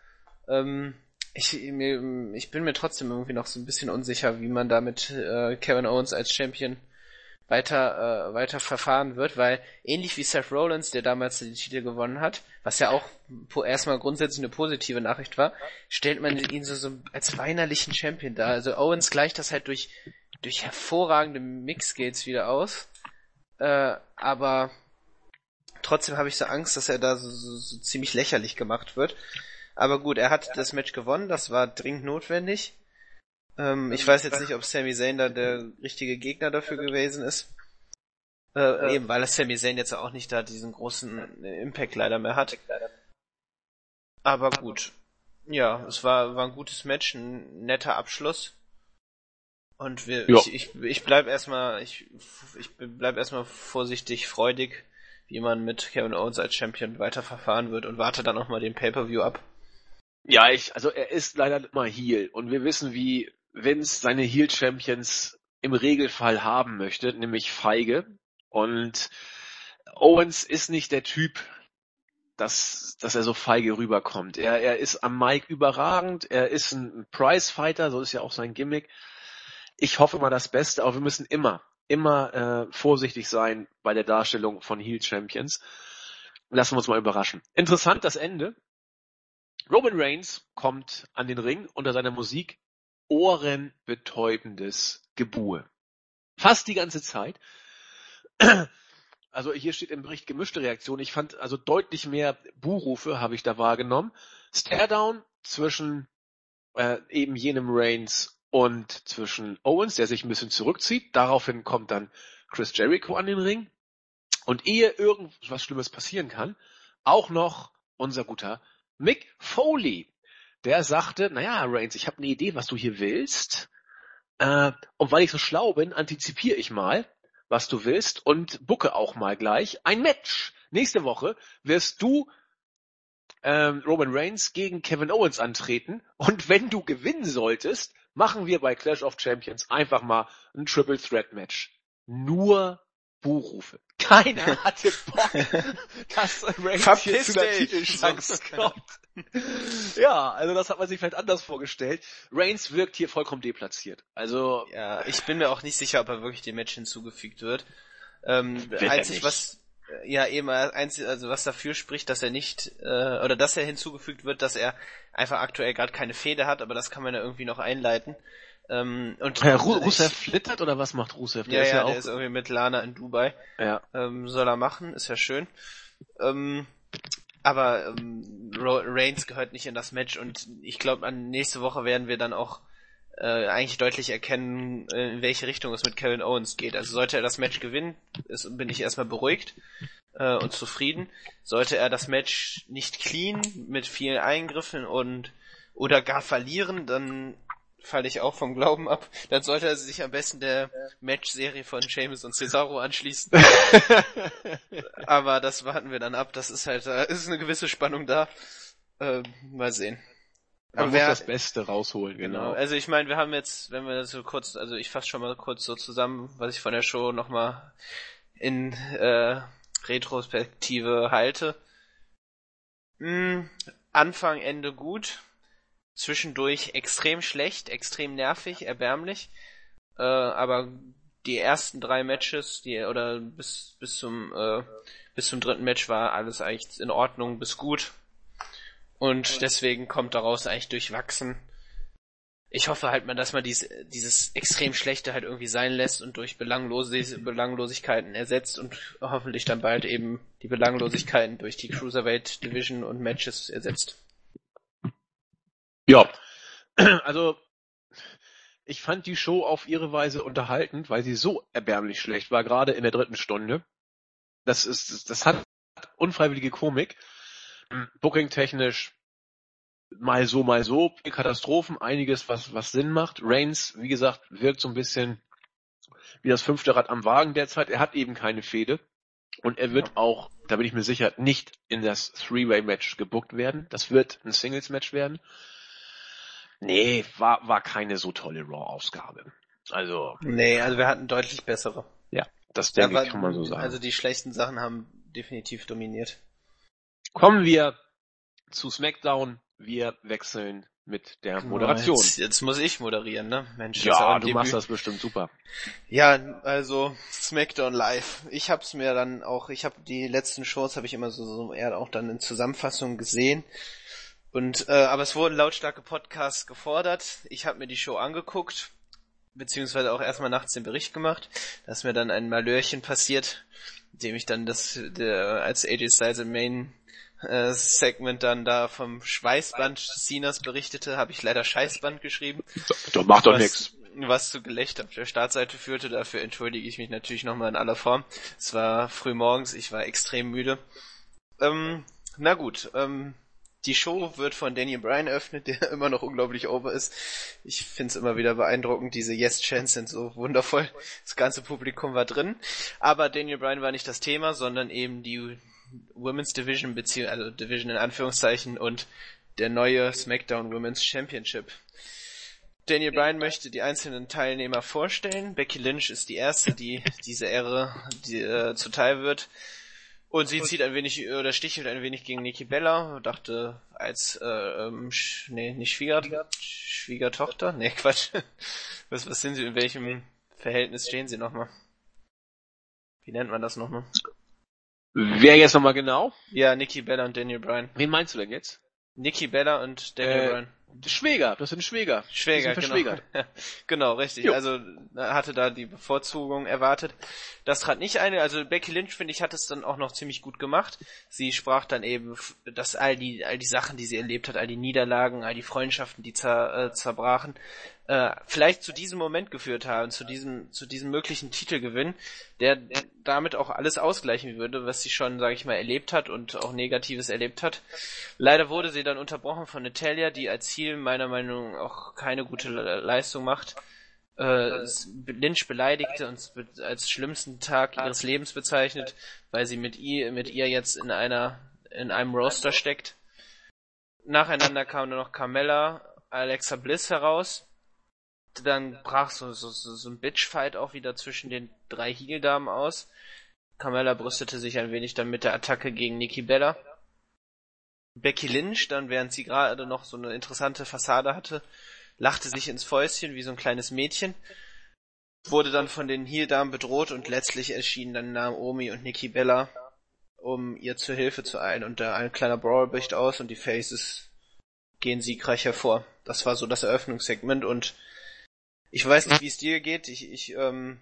Ähm, ich, mir, ich bin mir trotzdem irgendwie noch so ein bisschen unsicher, wie man da mit äh, Kevin Owens als Champion weiter, äh, weiter verfahren wird, weil ähnlich wie Seth Rollins, der damals den Titel gewonnen hat, was ja auch erstmal grundsätzlich eine positive Nachricht war, stellt man ihn so, so als weinerlichen Champion dar. Also Owens gleicht das halt durch, durch hervorragende Mixgates wieder aus. Äh, aber trotzdem habe ich so Angst, dass er da so, so, so ziemlich lächerlich gemacht wird. Aber gut, er hat das Match gewonnen, das war dringend notwendig. Ähm, ich weiß jetzt nicht, ob Sami Zayn da der richtige Gegner dafür gewesen ist. Äh, eben, weil das Sami Zayn jetzt auch nicht da diesen großen Impact leider mehr hat. Aber gut. Ja, es war, war ein gutes Match, ein netter Abschluss. Und wir, Ja. ich, ich, ich bleib erstmal, ich, ich bleib erstmal vorsichtig freudig, wie man mit Kevin Owens als Champion weiterverfahren wird und warte dann auch mal den Pay-Per-View ab. Ja, ich, also er ist leider immer Heel und wir wissen, wie Vince seine Heel-Champions im Regelfall haben möchte, nämlich feige. Und Owens ist nicht der Typ, dass, dass er so feige rüberkommt. Er, er ist am Mic überragend, er ist ein Prize-Fighter, so ist ja auch sein Gimmick. Ich hoffe mal das Beste, aber wir müssen immer, immer äh, vorsichtig sein bei der Darstellung von Heel-Champions. Lassen wir uns mal überraschen. Interessant das Ende. Roman Reigns kommt an den Ring unter seiner Musik ohrenbetäubendes Gebuhe. Fast die ganze Zeit. Also hier steht im Bericht gemischte Reaktion. Ich fand also deutlich mehr Buhrufe habe ich da wahrgenommen. Staredown zwischen äh, eben jenem Reigns und zwischen Owens, der sich ein bisschen zurückzieht. Daraufhin kommt dann Chris Jericho an den Ring. Und ehe irgendwas Schlimmes passieren kann, auch noch unser guter Mick Foley. Der sagte, naja, Reigns, ich habe eine Idee, was du hier willst. Äh, und weil ich so schlau bin, antizipiere ich mal, was du willst und bucke auch mal gleich ein Match. Nächste Woche wirst du ähm, Roman Reigns gegen Kevin Owens antreten und wenn du gewinnen solltest, machen wir bei Clash of Champions einfach mal ein Triple Threat Match. Nur Buchrufe. Keiner hatte Bock, dass Reigns hier zu der Titelchance kommt. ja, also das hat man sich vielleicht anders vorgestellt. Reigns wirkt hier vollkommen deplatziert. Also ja, ich bin mir auch nicht sicher, ob er wirklich dem Match hinzugefügt wird. Ähm, einzig was ja eben einzig, also was dafür spricht, dass er nicht äh, oder dass er hinzugefügt wird, dass er einfach aktuell gerade keine Fehde hat, aber das kann man ja irgendwie noch einleiten. Ähm, und ja, Ru Rusev flittert oder was macht Rusev? Der ja, ist ja, ja der ist irgendwie mit Lana in Dubai. Ja. Ähm, soll er machen, ist ja schön. Ähm, aber ähm, Reigns gehört nicht in das Match und ich glaube, an nächste Woche werden wir dann auch äh, eigentlich deutlich erkennen, äh, in welche Richtung es mit Kevin Owens geht. Also sollte er das Match gewinnen, ist, bin ich erstmal beruhigt äh, und zufrieden. Sollte er das Match nicht clean mit vielen Eingriffen und oder gar verlieren, dann falle ich auch vom Glauben ab. Dann sollte er sich am besten der Match-Serie von Seamus und Cesaro anschließen. Aber das warten wir dann ab. Das ist halt, da ist eine gewisse Spannung da. Äh, mal sehen. Man muss das Beste rausholen, genau. genau. Also ich meine, wir haben jetzt, wenn wir das so kurz, also ich fasse schon mal kurz so zusammen, was ich von der Show nochmal in äh, Retrospektive halte. Hm, Anfang, Ende gut zwischendurch extrem schlecht, extrem nervig, erbärmlich. Äh, aber die ersten drei Matches, die oder bis bis zum äh, bis zum dritten Match war alles eigentlich in Ordnung bis gut. Und deswegen kommt daraus eigentlich durchwachsen. Ich hoffe halt mal, dass man dies, dieses extrem Schlechte halt irgendwie sein lässt und durch Belanglose, Belanglosigkeiten ersetzt und hoffentlich dann bald eben die Belanglosigkeiten durch die Cruiserweight Division und Matches ersetzt. Ja, also ich fand die Show auf ihre Weise unterhaltend, weil sie so erbärmlich schlecht war, gerade in der dritten Stunde. Das ist, das hat unfreiwillige Komik. Booking technisch mal so, mal so, Katastrophen, einiges, was, was Sinn macht. Reigns, wie gesagt, wirkt so ein bisschen wie das fünfte Rad am Wagen derzeit. Er hat eben keine Fehde. Und er wird auch, da bin ich mir sicher, nicht in das Three-Way-Match gebuckt werden. Das wird ein Singles-Match werden. Nee, war, war keine so tolle Raw-Ausgabe. Also. Nee, also wir hatten deutlich bessere. Ja, das denke ich, kann man so sagen. Also die schlechten Sachen haben definitiv dominiert. Kommen wir zu SmackDown. Wir wechseln mit der genau, Moderation. Jetzt, jetzt, muss ich moderieren, ne? Mensch, ja, du Debüt. machst das bestimmt super. Ja, also SmackDown Live. Ich hab's mir dann auch, ich habe die letzten Shows habe ich immer so, so eher auch dann in Zusammenfassung gesehen. Und äh, aber es wurden lautstarke Podcasts gefordert. Ich habe mir die Show angeguckt, beziehungsweise auch erstmal nachts den Bericht gemacht. Da ist mir dann ein Malörchen passiert, indem ich dann das der, als AJ Styles im Main äh, Segment dann da vom Schweißband Cenas berichtete, habe ich leider Scheißband geschrieben. Doch macht doch nichts. Was zu Gelächter auf der Startseite führte, dafür entschuldige ich mich natürlich nochmal in aller Form. Es war früh morgens, ich war extrem müde. Ähm, na gut, ähm, die Show wird von Daniel Bryan eröffnet, der immer noch unglaublich over ist. Ich find's immer wieder beeindruckend, diese Yes-Chants sind so wundervoll. Das ganze Publikum war drin. Aber Daniel Bryan war nicht das Thema, sondern eben die Women's Division, beziehungsweise also Division in Anführungszeichen und der neue SmackDown Women's Championship. Daniel Bryan möchte die einzelnen Teilnehmer vorstellen. Becky Lynch ist die erste, die diese Ehre die, äh, zuteil wird. Und sie zieht ein wenig, oder stichelt ein wenig gegen Nikki Bella, dachte als, äh, ähm, sch, nee, nicht Schwieger, Schwiegertochter? Nee, Quatsch. Was, was sind sie, in welchem Verhältnis stehen sie nochmal? Wie nennt man das nochmal? Wer jetzt nochmal genau? Ja, Nikki Bella und Daniel Bryan. Wen meinst du denn jetzt? Nikki Bella und Daniel äh, Bryan. Schwäger, das sind Schwäger. Schwäger, genau. genau, richtig. Jo. Also hatte da die Bevorzugung erwartet. Das trat nicht ein. Also Becky Lynch, finde ich, hat es dann auch noch ziemlich gut gemacht. Sie sprach dann eben, dass all die, all die Sachen, die sie erlebt hat, all die Niederlagen, all die Freundschaften, die zer, äh, zerbrachen, äh, vielleicht zu diesem Moment geführt haben, zu diesem, zu diesem möglichen Titelgewinn, der damit auch alles ausgleichen würde, was sie schon, sage ich mal, erlebt hat und auch Negatives erlebt hat. Leider wurde sie dann unterbrochen von Natalia, die als Ziel meiner Meinung nach auch keine gute Le Leistung macht. Äh, Lynch beleidigte und als schlimmsten Tag ihres Lebens bezeichnet, weil sie mit ihr, mit ihr jetzt in einer, in einem Roster steckt. Nacheinander kam nur noch Carmella, Alexa Bliss heraus dann brach so, so, so, ein Bitchfight auch wieder zwischen den drei Heel-Damen aus. Carmella brüstete sich ein wenig dann mit der Attacke gegen Nikki Bella. Becky Lynch, dann während sie gerade noch so eine interessante Fassade hatte, lachte sich ins Fäustchen wie so ein kleines Mädchen, wurde dann von den Heel-Damen bedroht und letztlich erschienen dann Naomi und Nikki Bella, um ihr zur Hilfe zu eilen und da ein kleiner Brawl bricht aus und die Faces gehen siegreich hervor. Das war so das Eröffnungssegment und ich weiß nicht, wie es dir geht. Ich, ich, ähm,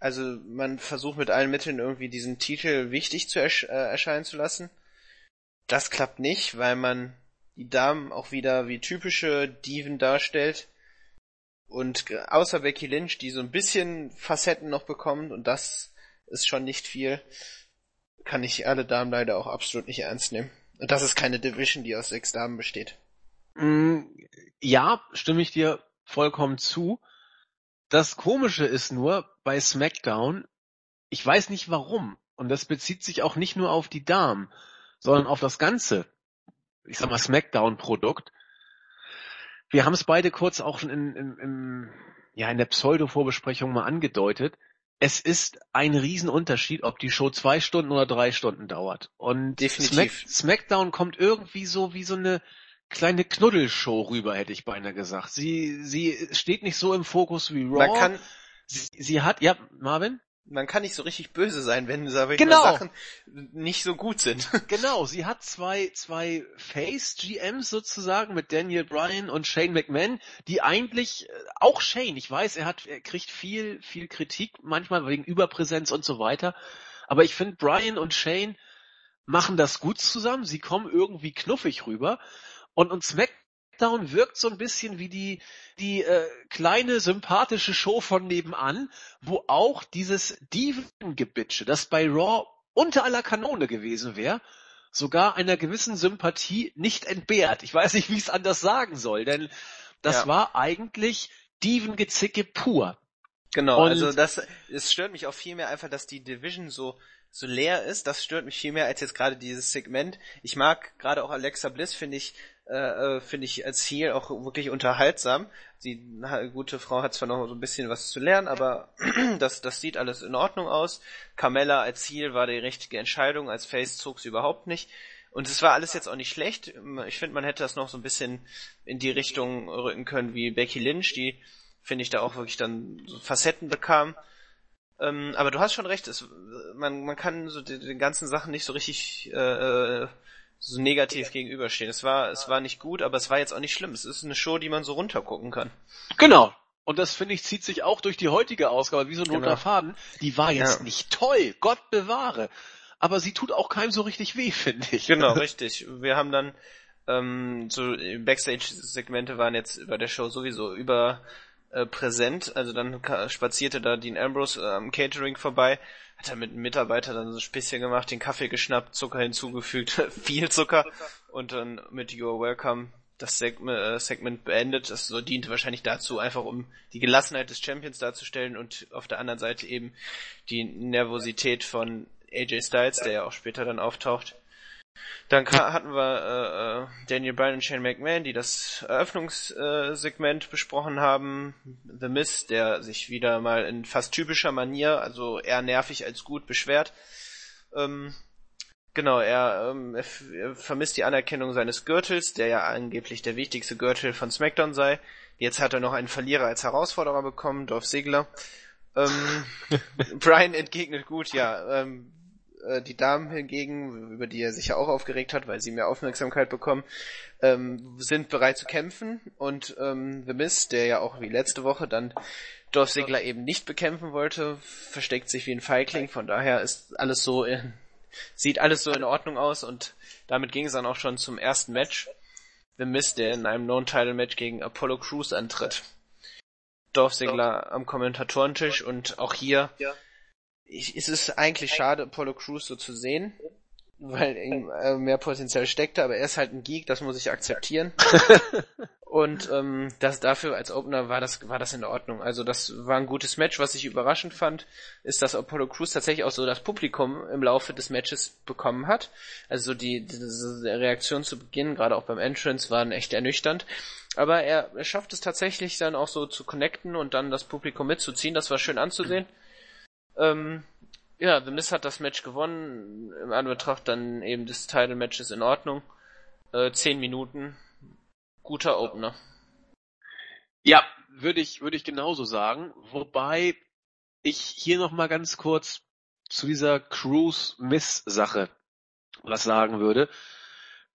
also man versucht mit allen Mitteln irgendwie diesen Titel wichtig zu ersch äh, erscheinen zu lassen. Das klappt nicht, weil man die Damen auch wieder wie typische Diven darstellt. Und außer Becky Lynch, die so ein bisschen Facetten noch bekommt, und das ist schon nicht viel, kann ich alle Damen leider auch absolut nicht ernst nehmen. Und das ist keine Division, die aus sechs Damen besteht. Mm, ja, stimme ich dir vollkommen zu. Das Komische ist nur bei SmackDown, ich weiß nicht warum, und das bezieht sich auch nicht nur auf die Damen, sondern auf das ganze, ich sag mal SmackDown-Produkt. Wir haben es beide kurz auch schon in, in, in, ja, in der Pseudo-Vorbesprechung mal angedeutet. Es ist ein Riesenunterschied, ob die Show zwei Stunden oder drei Stunden dauert. Und. Smack, SmackDown kommt irgendwie so wie so eine kleine Knuddelshow rüber, hätte ich beinahe gesagt. Sie, sie steht nicht so im Fokus wie Raw. Man kann, sie, sie hat, ja, Marvin? man kann nicht so richtig böse sein, wenn ich Genau. Sachen nicht so gut sind. Genau, sie hat zwei, zwei Face-GMs sozusagen mit Daniel Bryan und Shane McMahon, die eigentlich, äh, auch Shane, ich weiß, er hat, er kriegt viel, viel Kritik, manchmal wegen Überpräsenz und so weiter, aber ich finde, Bryan und Shane machen das gut zusammen, sie kommen irgendwie knuffig rüber und, und SmackDown wirkt so ein bisschen wie die, die äh, kleine sympathische Show von nebenan, wo auch dieses Diven-Gebitsche, das bei Raw unter aller Kanone gewesen wäre, sogar einer gewissen Sympathie nicht entbehrt. Ich weiß nicht, wie ich es anders sagen soll, denn das Ja. war eigentlich Diven-Gezicke pur. Genau, Und- also das, es stört mich auch viel mehr einfach, dass die Division so, so leer ist. Das stört mich viel mehr als jetzt gerade dieses Segment. Ich mag gerade auch Alexa Bliss, finde ich, äh, äh, finde ich als Heel auch wirklich unterhaltsam. Die gute Frau hat zwar noch so ein bisschen was zu lernen, aber das, das sieht alles in Ordnung aus. Carmella als Heel war die richtige Entscheidung, als Face zog sie überhaupt nicht. Und es war alles jetzt auch nicht schlecht. Ich finde, man hätte das noch so ein bisschen in die Richtung rücken können wie Becky Lynch, die finde ich da auch wirklich dann so Facetten bekam. Ähm, aber du hast schon recht, es, man, man kann so den, den ganzen Sachen nicht so richtig äh, äh, so negativ gegenüberstehen. Es war, es war nicht gut, aber es war jetzt auch nicht schlimm. Es ist eine Show, die man so runtergucken kann. Genau. Und das finde ich zieht sich auch durch die heutige Ausgabe wie so ein Genau. roter Faden. Die war jetzt Ja. nicht toll, Gott bewahre. Aber sie tut auch keinem so richtig weh, finde ich. Genau, richtig. Wir haben dann ähm, so Backstage-Segmente waren jetzt bei der Show sowieso über äh, präsent. Also dann spazierte da Dean Ambrose äh, am Catering vorbei, hat er mit einem Mitarbeiter dann so ein Späßchen gemacht, den Kaffee geschnappt, Zucker hinzugefügt, viel Zucker und dann mit You're Welcome das Segment, äh, Segment beendet. Das so diente wahrscheinlich dazu, einfach um die Gelassenheit des Champions darzustellen und auf der anderen Seite eben die Nervosität von AJ Styles, der ja auch später dann auftaucht. Dann hatten wir äh, äh, Daniel Bryan und Shane McMahon, die das Eröffnungssegment besprochen haben. The Miz, der sich wieder mal in fast typischer Manier, also eher nervig als gut, beschwert. Ähm, genau, er, ähm, er, er vermisst die Anerkennung seines Gürtels, der ja angeblich der wichtigste Gürtel von SmackDown sei. Jetzt hat er noch einen Verlierer als Herausforderer bekommen, Dolph Ziggler. Ähm, Brian entgegnet gut, ja, ähm, Äh, die Damen hingegen, über die er sich ja auch aufgeregt hat, weil sie mehr Aufmerksamkeit bekommen, ähm, sind bereit zu kämpfen. Und ähm, The Miz, der ja auch wie letzte Woche dann Dorf Ziggler eben nicht bekämpfen wollte, versteckt sich wie ein Feigling, von daher ist alles so in, sieht alles so in Ordnung aus. Und damit ging es dann auch schon zum ersten Match. The Miz, der in einem Non-Title-Match gegen Apollo Crews antritt. Dorfsegler am Kommentatorentisch. Und auch hier ich, ist es eigentlich schade, Apollo Crews so zu sehen, weil ihm äh, mehr Potenzial steckte, aber er ist halt ein Geek, das muss ich akzeptieren. und ähm, das dafür als Opener war das war das in Ordnung. Also das war ein gutes Match. Was ich überraschend fand, ist, dass Apollo Crews tatsächlich auch so das Publikum im Laufe des Matches bekommen hat. Also die diese Reaktion zu Beginn, gerade auch beim Entrance, waren echt ernüchternd. Aber er, er schafft es tatsächlich dann auch so zu connecten und dann das Publikum mitzuziehen. Das war schön anzusehen. Ähm, ja, The Miz hat das Match gewonnen. Im Anbetracht dann eben des Title-Matches in Ordnung. Äh, zehn Minuten. Guter Opener. Ja, würde ich, würde ich genauso sagen. Wobei ich hier nochmal ganz kurz zu dieser Cruise-Miss-Sache was sagen würde.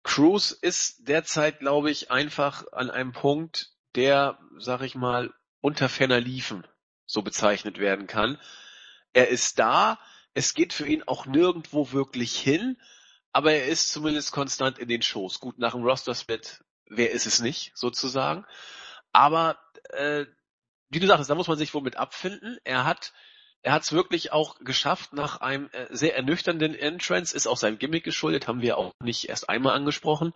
Cruise ist derzeit, glaube ich, einfach an einem Punkt, der, sag ich mal, unter ferner Liefen so bezeichnet werden kann. Er ist da, es geht für ihn auch nirgendwo wirklich hin, aber er ist zumindest konstant in den Shows. Gut, nach dem Roster-Split, wer ist es nicht, sozusagen. Aber äh, wie du sagst, da muss man sich wohl mit abfinden. Er hat er hat es wirklich auch geschafft nach einem äh, sehr ernüchternden Entrance, ist auch seinem Gimmick geschuldet, haben wir auch nicht erst einmal angesprochen.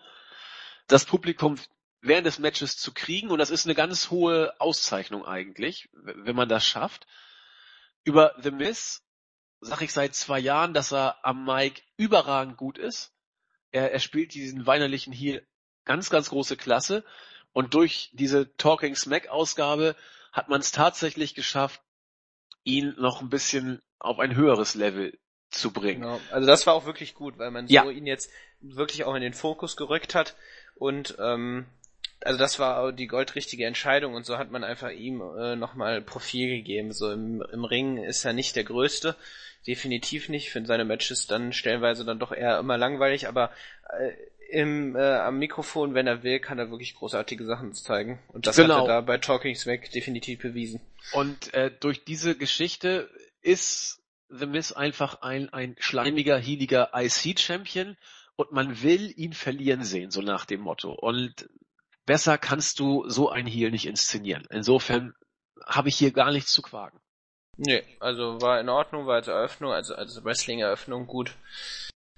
Das Publikum während des Matches zu kriegen und das ist eine ganz hohe Auszeichnung eigentlich, wenn man das schafft. Über The Miz sag ich seit zwei Jahren, dass er am Mic überragend gut ist. Er, er spielt diesen weinerlichen Heel ganz, ganz große Klasse und durch diese Talking Smack Ausgabe hat man es tatsächlich geschafft, ihn noch ein bisschen auf ein höheres Level zu bringen. Genau. Also das war auch wirklich gut, weil man ja. so ihn jetzt wirklich auch in den Fokus gerückt hat und ähm, also das war die goldrichtige Entscheidung und so hat man einfach ihm äh, nochmal Profil gegeben. So im, im Ring ist er nicht der Größte, definitiv nicht. Finde seine Matches dann stellenweise dann doch eher immer langweilig, aber äh, im, äh, am Mikrofon, wenn er will, kann er wirklich großartige Sachen zeigen. Und das genau. hat er da bei Talking Smack definitiv bewiesen. Und äh, durch diese Geschichte ist The Miz einfach ein, ein schleimiger, hieliger IC-Champion und man will ihn verlieren sehen, so nach dem Motto. Und besser kannst du so ein Heal nicht inszenieren. Insofern habe ich hier gar nichts zu quaken. Nee, also war in Ordnung, war als Eröffnung, also als Wrestling-Eröffnung gut.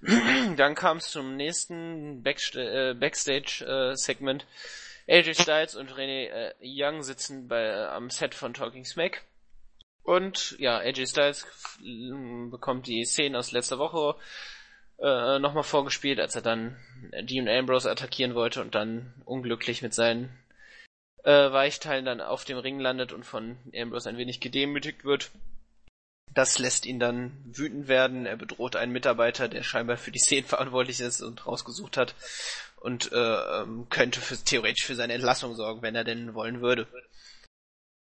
Dann kam es zum nächsten äh, Backstage-Segment. Äh, AJ Styles und René äh, Young sitzen bei, am Set von Talking Smack. Und ja, AJ Styles bekommt die Szenen aus letzter Woche äh, nochmal vorgespielt, als er dann Dean Ambrose attackieren wollte und dann unglücklich mit seinen äh, Weichteilen dann auf dem Ring landet und von Ambrose ein wenig gedemütigt wird. Das lässt ihn dann wütend werden. Er bedroht einen Mitarbeiter, der scheinbar für die Szenen verantwortlich ist und rausgesucht hat und äh, ähm, könnte für, theoretisch für seine Entlassung sorgen, wenn er denn wollen würde.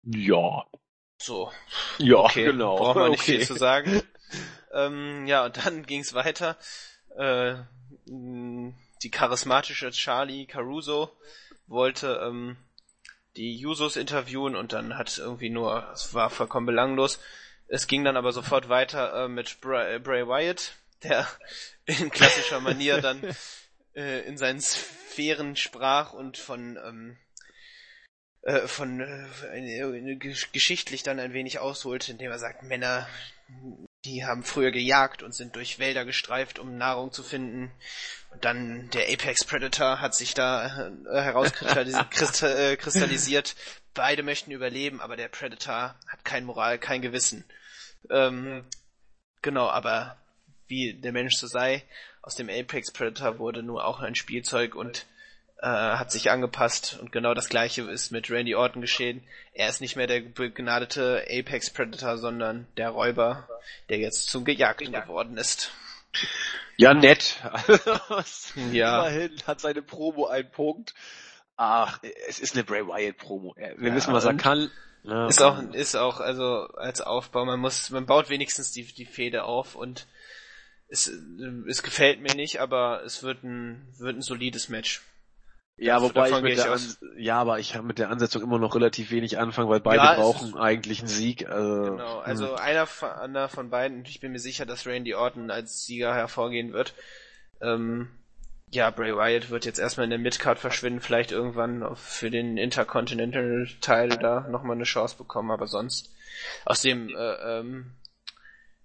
Ja. So. Ja, okay. genau. Braucht man nicht okay. viel zu sagen. ähm, ja, und dann ging's weiter. Äh, die charismatische Charlie Caruso wollte ähm, die Jusos interviewen und dann hat irgendwie nur, es war vollkommen belanglos, es ging dann aber sofort weiter äh, mit Bray, äh, Bray Wyatt, der in klassischer Manier dann äh, in seinen Sphären sprach und von ähm, äh, von äh, geschichtlich dann ein wenig ausholte, indem er sagt, Männer, die haben früher gejagt und sind durch Wälder gestreift, um Nahrung zu finden. Und dann der Apex Predator hat sich da äh, herauskristallisiert. Beide möchten überleben, aber der Predator hat kein Moral, kein Gewissen. Ähm, genau, aber wie der Mensch so sei, aus dem Apex Predator wurde nur auch ein Spielzeug und äh, hat sich angepasst und genau das gleiche ist mit Randy Orton geschehen. Er ist nicht mehr der begnadete Apex Predator, sondern der Räuber, der jetzt zum Gejagten geworden ist. Ja, nett. ja. Immerhin hat seine Promo einen Punkt. Ach, es ist eine Bray Wyatt Promo. Wir ja, wissen, was er kann. Ja, ist auch, ist auch, also als Aufbau, man muss, man baut wenigstens die, die Fehde auf und es, es gefällt mir nicht, aber es wird ein, wird ein solides Match. Ja, wobei ich mit der aus. An ja, aber ich habe mit der Ansetzung immer noch relativ wenig anfangen, weil beide Ja, brauchen eigentlich einen Sieg. Also, Genau, also einer von, einer von beiden, und ich bin mir sicher, dass Randy Orton als Sieger hervorgehen wird. Ähm, ja, Bray Wyatt wird jetzt erstmal in der Midcard verschwinden, vielleicht irgendwann für den Intercontinental-Teil da nochmal eine Chance bekommen, aber sonst aus dem äh, ähm,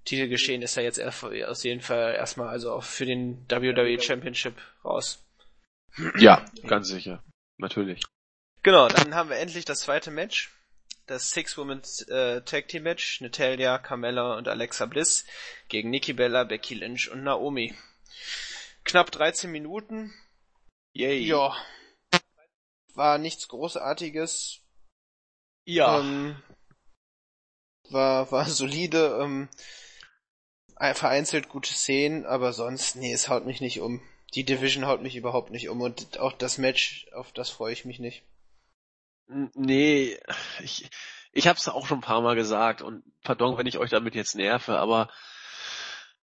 Titelgeschehen ist er jetzt erst, aus jeden Fall erstmal also auch für den WWE Championship raus. Ja, ganz sicher. Natürlich. Genau, dann haben wir endlich das zweite Match. Das Six-Woman äh, Tag Team Match. Natalia, Carmella und Alexa Bliss gegen Nikki Bella, Becky Lynch und Naomi. Knapp 13 Minuten. Yay. Ja. War nichts Großartiges. Ja. Ähm, war, war solide. Ähm, vereinzelt gute Szenen, aber sonst, nee, es haut mich nicht um. Die Division haut mich überhaupt nicht um und auch das Match, auf das freue ich mich nicht. Nee, ich, ich habe es auch schon ein paar Mal gesagt und pardon, wenn ich euch damit jetzt nerve, aber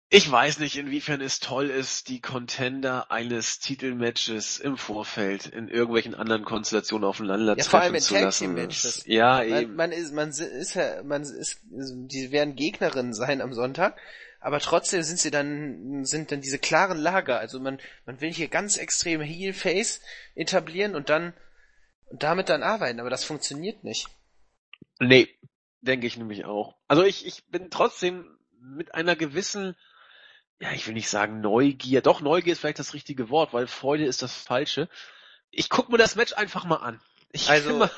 ich weiß nicht, inwiefern es toll ist, die Contender eines Titelmatches im Vorfeld in irgendwelchen anderen Konstellationen aufeinander Ja, vor allem treffen in zu lassen. Matches. Ja, Man, eben. man ist, man ist ja, man ist, die werden Gegnerinnen sein am Sonntag, aber trotzdem sind sie dann, sind dann diese klaren Lager. Also man, man will hier ganz extrem Heel-Face etablieren und dann, und damit dann arbeiten, aber das funktioniert nicht. Nee, denke ich nämlich auch. Also ich, ich bin trotzdem mit einer gewissen, ja, ich will nicht sagen Neugier, doch Neugier ist vielleicht das richtige Wort, weil Freude ist das falsche. Ich guck mir das Match einfach mal an. Ich Also- mal,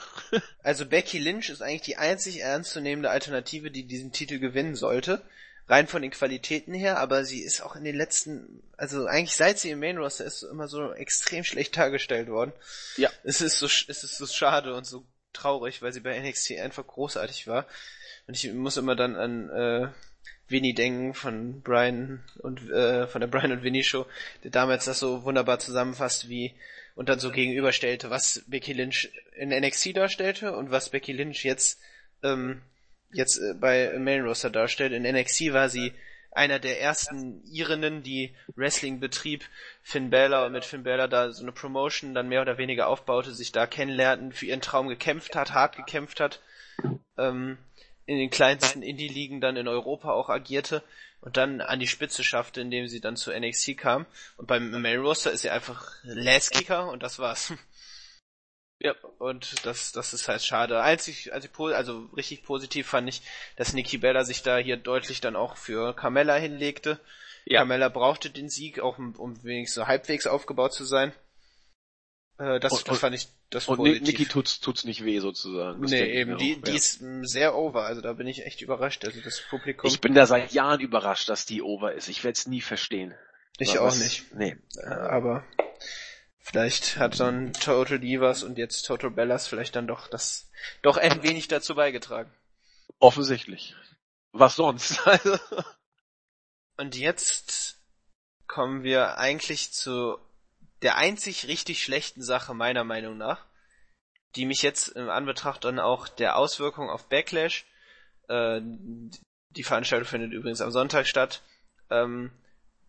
Also Becky Lynch ist eigentlich die einzig ernstzunehmende Alternative, die diesen Titel gewinnen sollte. Rein von den Qualitäten her, aber sie ist auch in den letzten, also eigentlich seit sie im Main Roster ist, immer so extrem schlecht dargestellt worden. Ja. Es ist so, es ist so schade und so traurig, weil sie bei NXT einfach großartig war. Und ich muss immer dann an äh, Vinny denken von Brian und äh, von der Brian und Vinny Show, der damals das so wunderbar zusammenfasst, wie und dann so gegenüberstellte, was Becky Lynch in NXT darstellte und was Becky Lynch jetzt ähm, jetzt äh, bei Main Roster darstellt. In NXT war sie einer der ersten Irinnen, die Wrestling betrieb, Finn Balor und mit Finn Balor da so eine Promotion dann mehr oder weniger aufbaute, sich da kennenlernten, für ihren Traum gekämpft hat, hart gekämpft hat, ähm, in den kleinsten Indie-Ligen dann in Europa auch agierte und dann an die Spitze schaffte, indem sie dann zu NXT kam. Und beim Main Roster ist sie einfach Last-Kicker und das war's. Ja, und das, das ist halt schade. Einzig, also, also richtig positiv fand ich, dass Nikki Bella sich da hier deutlich dann auch für Carmella hinlegte. Ja. Carmella brauchte den Sieg, auch um, um wenigstens so halbwegs aufgebaut zu sein. Äh, das, Und- das fand ich das und positiv. Niki tut's, tut's nicht weh sozusagen. Das nee, eben, die, auch, die ja. ist sehr over, also da bin ich echt überrascht. Also das Publikum. Ich bin da seit Jahren überrascht, dass die over ist. Ich werde es nie verstehen. ich Was- auch nicht. Nee. Aber vielleicht hat dann Total Divas und jetzt Total Bellas vielleicht dann doch das doch ein wenig dazu beigetragen. Offensichtlich. Was sonst? Also, Und jetzt kommen wir eigentlich zu der einzig richtig schlechten Sache meiner Meinung nach, die mich jetzt im Anbetracht dann auch der Auswirkung auf Backlash, äh, die Veranstaltung findet übrigens am Sonntag statt, ähm,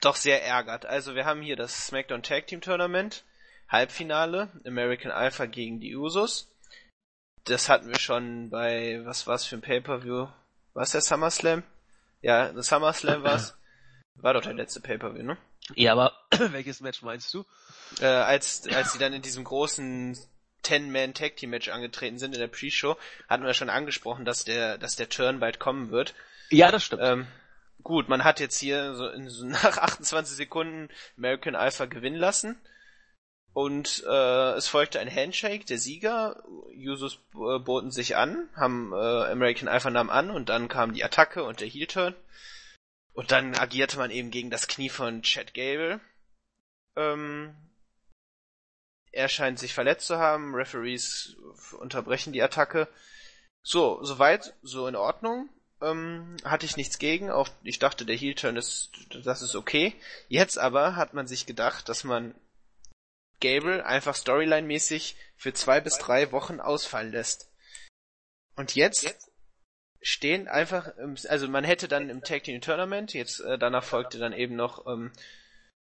doch sehr ärgert. Also wir haben hier das SmackDown Tag Team Tournament, Halbfinale, American Alpha gegen die Usos. Das hatten wir schon bei, was war's für ein Pay-Per-View? War's der SummerSlam? Ja, der SummerSlam war's. War doch der letzte Pay-Per-View, ne? ja, aber welches Match meinst du? Äh, als, als sie dann in diesem großen Ten-Man-Tag-Team-Match angetreten sind in der Pre-Show, hatten wir schon angesprochen, dass der, dass der Turn bald kommen wird. Ja, das stimmt. Ähm, gut, man hat jetzt hier so, in, so nach 28 Sekunden American Alpha gewinnen lassen. Und äh, es folgte ein Handshake der Sieger. Usos äh, boten sich an, haben äh, American Alpha nahm an und dann kam die Attacke und der Heel-Turn. Und dann agierte man eben gegen das Knie von Chad Gable. Ähm, er scheint sich verletzt zu haben. Referees unterbrechen die Attacke. So, soweit, so in Ordnung. Ähm, hatte ich nichts gegen. Auch ich dachte, der Heel-Turn ist, das ist okay. Jetzt aber hat man sich gedacht, dass man Gable einfach Storyline-mäßig für zwei bis drei Wochen ausfallen lässt. Und jetzt stehen einfach, also man hätte dann im Tag Team Tournament, jetzt äh, danach folgte dann eben noch ähm,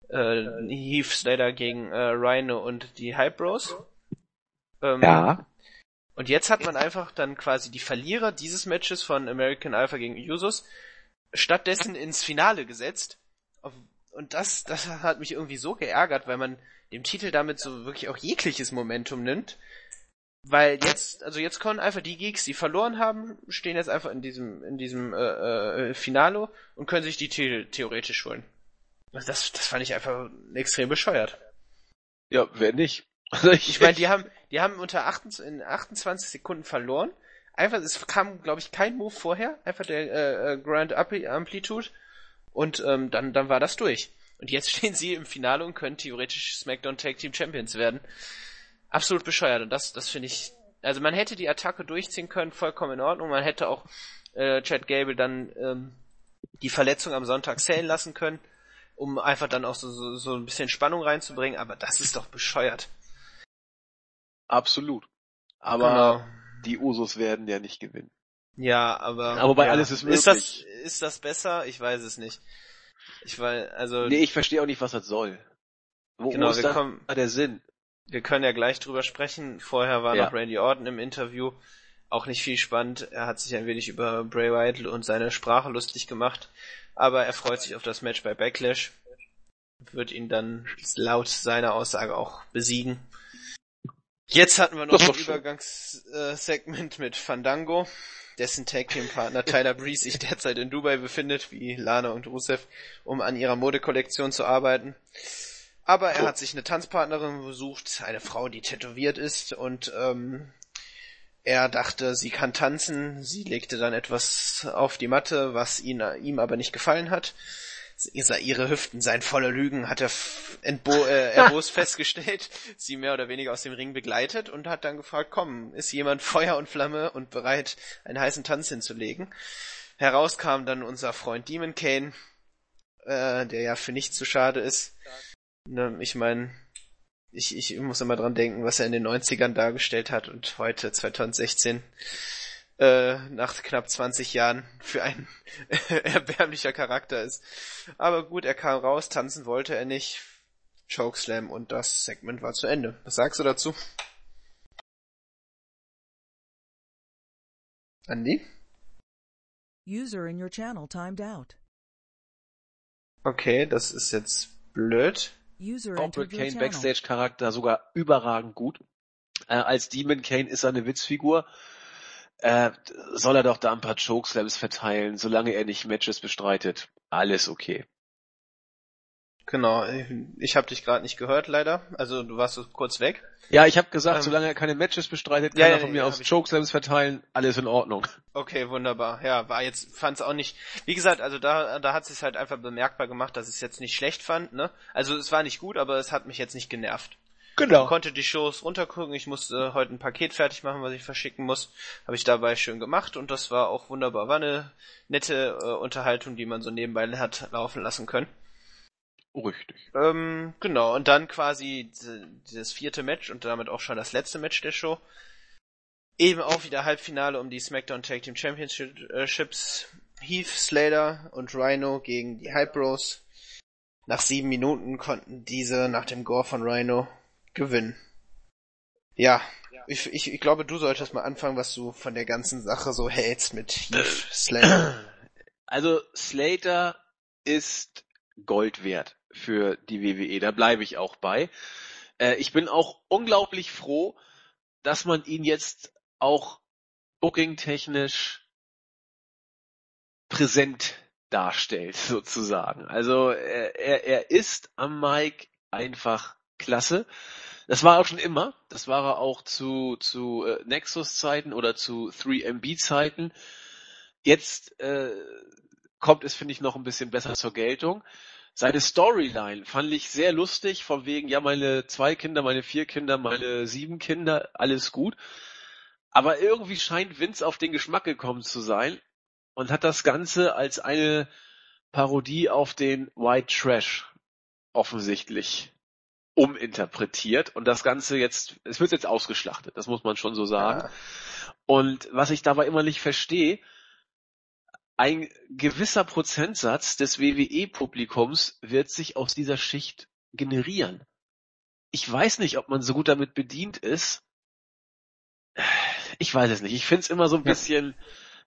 äh, Heath Slater gegen äh, Rhino und die Hype Bros. Ähm, Ja. Und jetzt hat man einfach dann quasi die Verlierer dieses Matches von American Alpha gegen Usos stattdessen ins Finale gesetzt. Und das, das hat mich irgendwie so geärgert, weil man dem Titel damit so wirklich auch jegliches Momentum nimmt. Weil jetzt, also jetzt können einfach die Geeks, die verloren haben, stehen jetzt einfach in diesem, in diesem äh, äh, Finale und können sich die Titel theoretisch holen. Also Das, das fand ich einfach extrem bescheuert. Ja, wer nicht? Also Ich meine, die haben, die haben unter 28, in 28 Sekunden verloren. Einfach, es kam, glaube ich, kein Move vorher. Einfach der äh, äh, Grand Ampli- Amplitude. Und ähm, dann, dann war das durch. Und jetzt stehen sie im Finale und können theoretisch SmackDown Tag Team Champions werden. Absolut bescheuert. Und das, das finde ich. Also man hätte die Attacke durchziehen können, vollkommen in Ordnung. Man hätte auch äh, Chad Gable dann ähm, die Verletzung am Sonntag zählen lassen können, um einfach dann auch so, so, so ein bisschen Spannung reinzubringen. Aber das ist doch bescheuert. Absolut. Aber Genau. die Usos werden ja nicht gewinnen. Ja, aber. Aber bei ja. alles ist Ist das, möglich. ist das besser? Ich weiß es nicht. Ich weiß, also, Nee, ich verstehe auch nicht, was das soll. Wo, Genau, wo ist wir da kommen- der Sinn? wir können ja gleich drüber sprechen. Vorher war Ja. noch Randy Orton im Interview. Auch nicht viel spannend. Er hat sich ein wenig über Bray Wyatt und seine Sprache lustig gemacht. Aber er freut sich auf das Match bei Backlash. Wird ihn dann laut seiner Aussage auch besiegen. Jetzt hatten wir noch Das ein. Übergangssegment mit Fandango, dessen Tag Team Partner Tyler Breeze sich derzeit in Dubai befindet, wie Lana und Rusev, um an ihrer Modekollektion zu arbeiten. Aber er hat sich eine Tanzpartnerin besucht, eine Frau, die tätowiert ist und ähm, er dachte, sie kann tanzen. Sie legte dann etwas auf die Matte, was ihn, ihm aber nicht gefallen hat. Ihre Hüften seien voller Lügen, hat er äh, erbost festgestellt, sie mehr oder weniger aus dem Ring begleitet und hat dann gefragt, komm, ist jemand Feuer und Flamme und bereit, einen heißen Tanz hinzulegen? Heraus kam dann unser Freund Demon Kane, äh, der ja für nichts zu schade ist. Ne, ich meine, ich, ich muss immer dran denken, was er in den 90ern dargestellt hat und heute 2016 äh, nach knapp 20 Jahren für ein erbärmlicher Charakter ist. Aber gut, er kam raus, tanzen wollte er nicht. Chokeslam und das Segment war zu Ende. Was sagst du dazu? Andy? User in your channel timed out. Okay, das ist jetzt blöd. User Auch mit Kane. Backstage-Charakter sogar überragend gut. Äh, als Demon Kane ist er eine Witzfigur. Äh, soll er doch da ein paar Chokeslams verteilen, solange er nicht Matches bestreitet. Alles okay. Genau, ich, ich habe dich gerade nicht gehört, leider. Also du warst so kurz weg. Ja, ich habe gesagt, Ähm, solange er keine Matches bestreitet, kann ja, er ja, von ja, mir hab aus Chokeslams verteilen. Alles in Ordnung. Okay, wunderbar. Ja, war jetzt, fand's auch nicht. Wie gesagt, also da, da hat es halt einfach bemerkbar gemacht, dass ich es jetzt nicht schlecht fand. Ne? Also es war nicht gut, aber es hat mich jetzt nicht genervt. Ich Genau. konnte die Shows runtergucken. Ich musste heute ein Paket fertig machen, was ich verschicken muss. Habe ich dabei schön gemacht und das war auch wunderbar. War eine nette äh, Unterhaltung, die man so nebenbei hat laufen lassen können. Richtig. Ähm, genau, und dann quasi das vierte Match und damit auch schon das letzte Match der Show. Eben auch wieder Halbfinale um die SmackDown Tag Team Championships. Heath Slater und Rhino gegen die Hype Bros. Nach sieben Minuten konnten diese nach dem Gore von Rhino gewinnen. Ja, ich, ich, ich glaube, du solltest mal anfangen, was du von der ganzen Sache so hältst mit Heath Slater. Also Slater ist Gold wert für die WWE. Da bleibe ich auch bei. Äh, ich bin auch unglaublich froh, dass man ihn jetzt auch booking-technisch präsent darstellt, sozusagen. Also er, er, er ist am Mic einfach klasse. Das war auch schon immer. Das war er auch zu, zu äh, Nexus-Zeiten oder zu 3MB-Zeiten. Jetzt äh, kommt es, finde ich, noch ein bisschen besser zur Geltung. Seine Storyline fand ich sehr lustig, von wegen, ja, meine zwei Kinder, meine vier Kinder, meine sieben Kinder, alles gut. Aber irgendwie scheint Vince auf den Geschmack gekommen zu sein und hat das Ganze als eine Parodie auf den White Trash offensichtlich uminterpretiert und das Ganze jetzt, es wird jetzt ausgeschlachtet, das muss man schon so sagen. Ja. Und was ich dabei immer nicht verstehe, ein gewisser Prozentsatz des WWE-Publikums wird sich aus dieser Schicht generieren. Ich weiß nicht, ob man so gut damit bedient ist. Ich weiß es nicht. Ich finde es immer so ein bisschen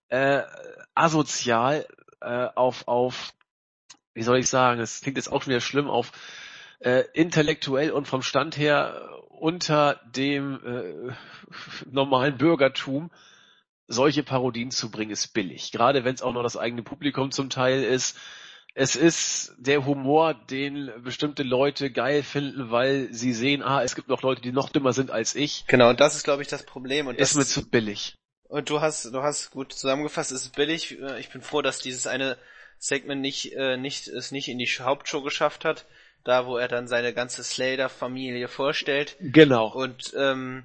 äh, asozial äh, auf, auf, wie soll ich sagen, es klingt jetzt auch schon wieder schlimm, auf äh, intellektuell und vom Stand her unter dem äh, normalen Bürgertum solche Parodien zu bringen, ist billig. Gerade wenn es auch noch das eigene Publikum zum Teil ist. Es ist der Humor, den bestimmte Leute geil finden, weil sie sehen, ah, es gibt noch Leute, die noch dümmer sind als ich. Genau, und das ist, glaube ich, das Problem. Und ist das mir zu billig. Und du hast, du hast gut zusammengefasst, es ist billig. Ich bin froh, dass dieses eine Segment nicht, äh, nicht, es nicht in die Hauptshow geschafft hat. Da, wo er dann seine ganze Slater-Familie vorstellt. Genau. Und ähm,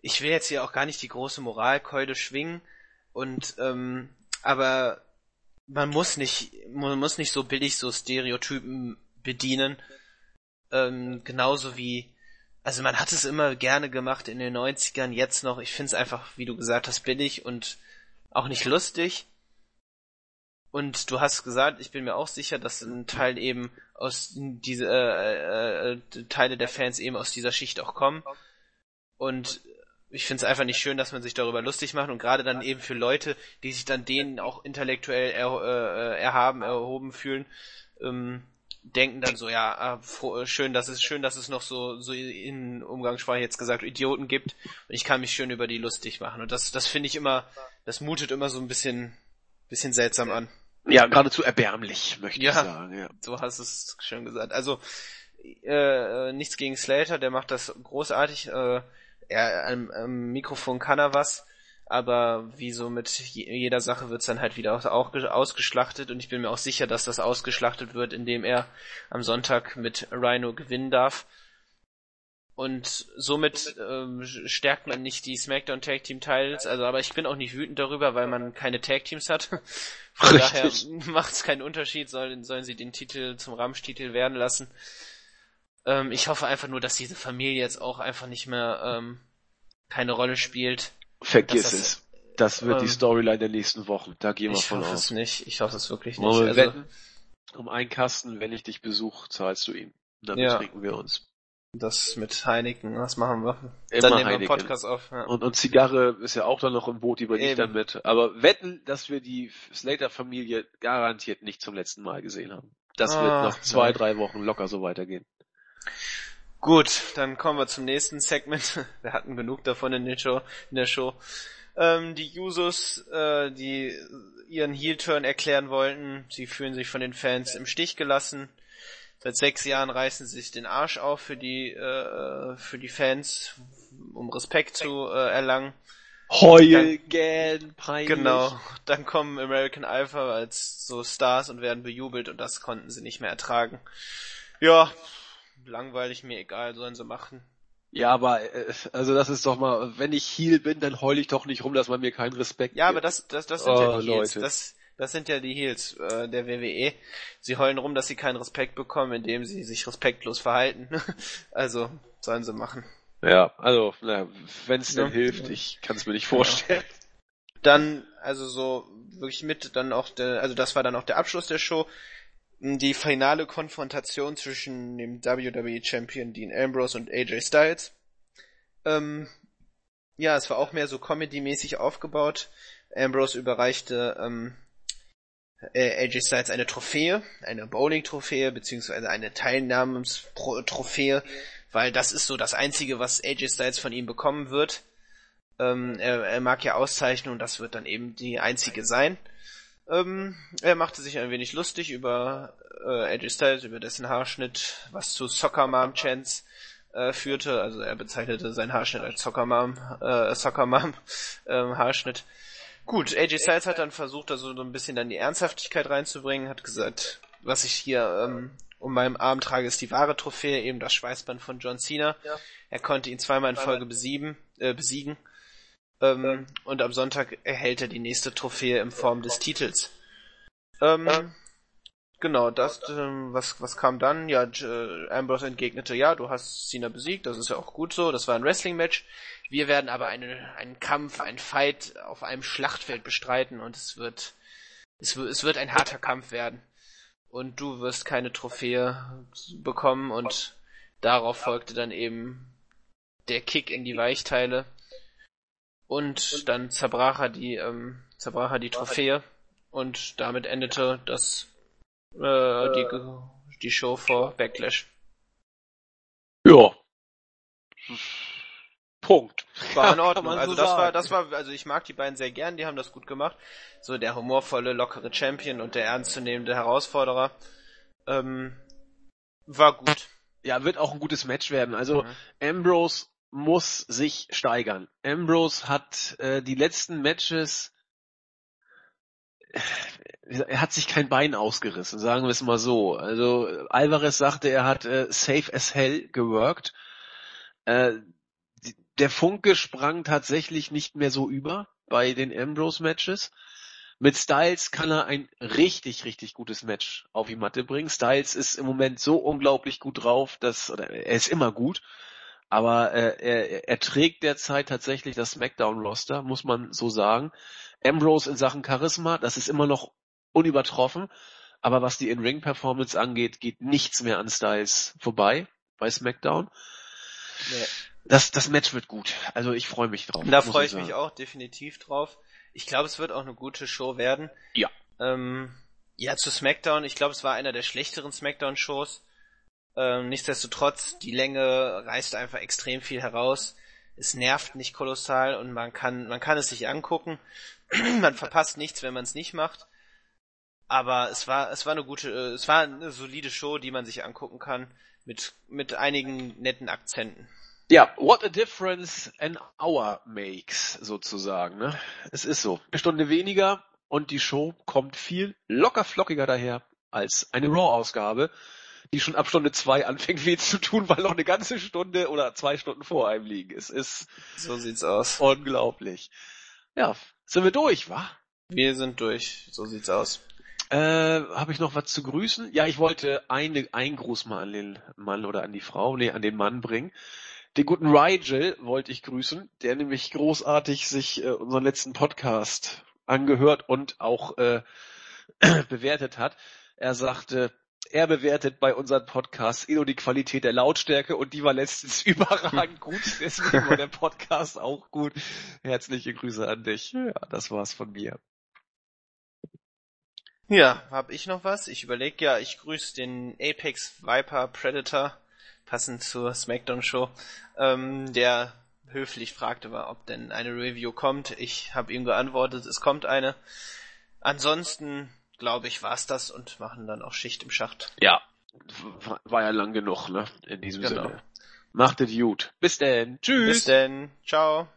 ich will jetzt hier auch gar nicht die große Moralkeule schwingen und ähm, aber man muss nicht man muss nicht so billig so Stereotypen bedienen ähm, genauso wie also man hat es immer gerne gemacht in den 90ern jetzt noch ich finde es einfach wie du gesagt hast billig und auch nicht lustig und du hast gesagt, ich bin mir auch sicher, dass ein Teil eben aus diese äh, äh, Teile der Fans eben aus dieser Schicht auch kommen. Und ich finde es einfach nicht schön, dass man sich darüber lustig macht und gerade dann eben für Leute, die sich dann denen auch intellektuell er, äh, erhaben, erhoben fühlen, ähm, denken dann so, ja, ah, äh, schön, dass es schön, dass es noch so so in Umgangssprache jetzt gesagt Idioten gibt und ich kann mich schön über die lustig machen und das das finde ich immer, das mutet immer so ein bisschen bisschen seltsam an. Ja, geradezu erbärmlich, möchte ja, ich sagen. Ja, du hast es schön gesagt. Also äh, nichts gegen Slater, der macht das großartig. Äh, er, am, am Mikrofon kann er was, aber wie so mit jeder Sache wird's dann halt wieder auch, auch ausgeschlachtet und ich bin mir auch sicher, dass das ausgeschlachtet wird, indem er am Sonntag mit Rhino gewinnen darf. Und somit ähm, stärkt man nicht die SmackDown Tag Team Titles, also aber ich bin auch nicht wütend darüber, weil man keine Tag Teams hat. Von Richtig. daher macht's keinen Unterschied, sollen, sollen sie den Titel zum Ramsch-Titel werden lassen. Ähm, ich hoffe einfach nur, dass diese Familie jetzt auch einfach nicht mehr ähm, keine Rolle spielt. Vergiss es. Das wird ähm, die Storyline der nächsten Wochen. Da gehen wir von aus. Ich hoffe es nicht. Ich hoffe es wirklich nicht. Also, wetten, um einen Kasten, wenn ich dich besuche, zahlst du ihn. Dann ja. trinken wir uns. Das mit Heineken, was machen wir? Immer dann nehmen wir Podcast auf. Ja. Und, und Zigarre ist ja auch dann noch im Boot, die überlege ich dann mit. Aber wetten, dass wir die Slater-Familie garantiert nicht zum letzten Mal gesehen haben. Das ah, wird noch zwei, ja. drei Wochen locker so weitergehen. Gut, dann kommen wir zum nächsten Segment. Wir hatten genug davon in, der Show. In der Show. Ähm, die Usos, äh, die ihren Heel-Turn erklären wollten, sie fühlen sich von den Fans im Stich gelassen. Seit sechs Jahren reißen sie sich den Arsch auf für die, äh, für die Fans, um Respekt zu äh, erlangen. Heulen, peinlich. Genau. Dann kommen American Alpha als so Stars und werden bejubelt und das konnten sie nicht mehr ertragen. Ja, langweilig, mir egal, sollen sie machen. Ja, aber äh, also das ist doch mal, wenn ich Heal bin, dann heul ich doch nicht rum, dass man mir keinen Respekt Ja, gibt. aber das das das sind oh, ja die Heels. Das das sind ja die Heels äh, der WWE. Sie heulen rum, dass sie keinen Respekt bekommen, indem sie sich respektlos verhalten. also sollen sie machen. Ja, also wenn es denn ja. hilft, ich kann es mir nicht vorstellen. Ja. Dann also so wirklich mit dann auch der, also das war dann auch der Abschluss der Show die finale Konfrontation zwischen dem WWE Champion Dean Ambrose und AJ Styles. Ähm, ja, es war auch mehr so Comedy-mäßig aufgebaut. Ambrose überreichte ähm, äh, AJ Styles eine Trophäe, eine Bowling-Trophäe, beziehungsweise eine Teilnahmenstrophäe, weil das ist so das Einzige, was AJ Styles von ihm bekommen wird. Ähm, er, er mag ja Auszeichnungen und das wird dann eben die einzige sein. Ähm, er machte sich ein wenig lustig über äh, AJ Styles, über dessen Haarschnitt, was zu Soccer Mom Chance äh, führte. Also er bezeichnete seinen Haarschnitt als Soccer Mom, äh, Soccer Mom ähm, Haarschnitt. Gut, AJ Styles hat dann versucht, da so ein bisschen dann die Ernsthaftigkeit reinzubringen, hat gesagt, was ich hier ähm, um meinem Arm trage, ist die wahre Trophäe, eben das Schweißband von John Cena. Ja. Er konnte ihn zweimal in Folge besiegen. Äh, besiegen. Ähm, und am Sonntag erhält er die nächste Trophäe in Form des Titels. Ähm, genau, das, ähm, was, was kam dann? Ja, äh, Ambrose entgegnete, ja, du hast Cena besiegt, das ist ja auch gut so, das war ein Wrestling-Match. Wir werden aber eine, einen Kampf, einen Fight auf einem Schlachtfeld bestreiten und es wird es, es wird ein harter Kampf werden. Und du wirst keine Trophäe bekommen und darauf folgte dann eben der Kick in die Weichteile. Und dann zerbrach er die, ähm, zerbrach er die Trophäe und damit endete das äh, die, die Show vor Backlash. Ja. Punkt. War in Ordnung. Also so das sagen. war, das war, also ich mag die beiden sehr gern, die haben das gut gemacht. So der humorvolle, lockere Champion und der ernstzunehmende Herausforderer. Ähm, war gut. Ja, wird auch ein gutes Match werden. Also mhm. Ambrose muss sich steigern. Ambrose hat äh, die letzten Matches er hat sich kein Bein ausgerissen, sagen wir es mal so. Also Alvarez sagte, er hat äh, safe as hell geworkt. Äh, der Funke sprang tatsächlich nicht mehr so über bei den Ambrose-Matches. Mit Styles kann er ein richtig, richtig gutes Match auf die Matte bringen. Styles ist im Moment so unglaublich gut drauf, dass, oder er ist immer gut, aber äh, er, er trägt derzeit tatsächlich das SmackDown-Roster, muss man so sagen. Ambrose in Sachen Charisma, das ist immer noch unübertroffen, aber was die In-Ring-Performance angeht, geht nichts mehr an Styles vorbei bei SmackDown. Nee. Das, das Match wird gut. Also ich freue mich drauf. Da freue ich sagen. mich auch definitiv drauf. Ich glaube, es wird auch eine gute Show werden. Ja. Ähm, ja, zu SmackDown. Ich glaube, es war einer der schlechteren SmackDown-Shows. Ähm, nichtsdestotrotz, die Länge reißt einfach extrem viel heraus. Es nervt nicht kolossal und man kann, man kann es sich angucken. man verpasst nichts, wenn man es nicht macht. Aber es war, es war eine gute, äh, es war eine solide Show, die man sich angucken kann, mit, mit einigen netten Akzenten. Ja, what a difference an hour makes, sozusagen, ne? Es ist so. Eine Stunde weniger und die Show kommt viel locker flockiger daher als eine Raw-Ausgabe, die schon ab Stunde zwei anfängt weh zu tun, weil noch eine ganze Stunde oder zwei Stunden vor einem liegen. Es ist so sieht's aus. Unglaublich. Ja, sind wir durch, wa? Wir sind durch. So sieht's aus. Äh, habe ich noch was zu grüßen? Ja, ich wollte eine, einen Gruß mal an den Mann oder an die Frau, nee, an den Mann bringen. Den guten Rigel wollte ich grüßen, der nämlich großartig sich äh, unseren letzten Podcast angehört und auch äh, bewertet hat. Er sagte, er bewertet bei unseren Podcasts eh nur die Qualität der Lautstärke und die war letztens überragend gut, deswegen war der Podcast auch gut. Herzliche Grüße an dich. Ja, das war's von mir. Ja, hab ich noch was? Ich überlege ja, ich grüße den Apex Viper Predator, passend zur Smackdown Show, ähm, der höflich fragte, ob denn eine Review kommt. Ich habe ihm geantwortet, es kommt eine. Ansonsten glaube ich, war's das und machen dann auch Schicht im Schacht. Ja, war ja lang genug, ne? In diesem genau. Sinne. Macht es gut. Bis denn. Tschüss. Bis denn. Ciao.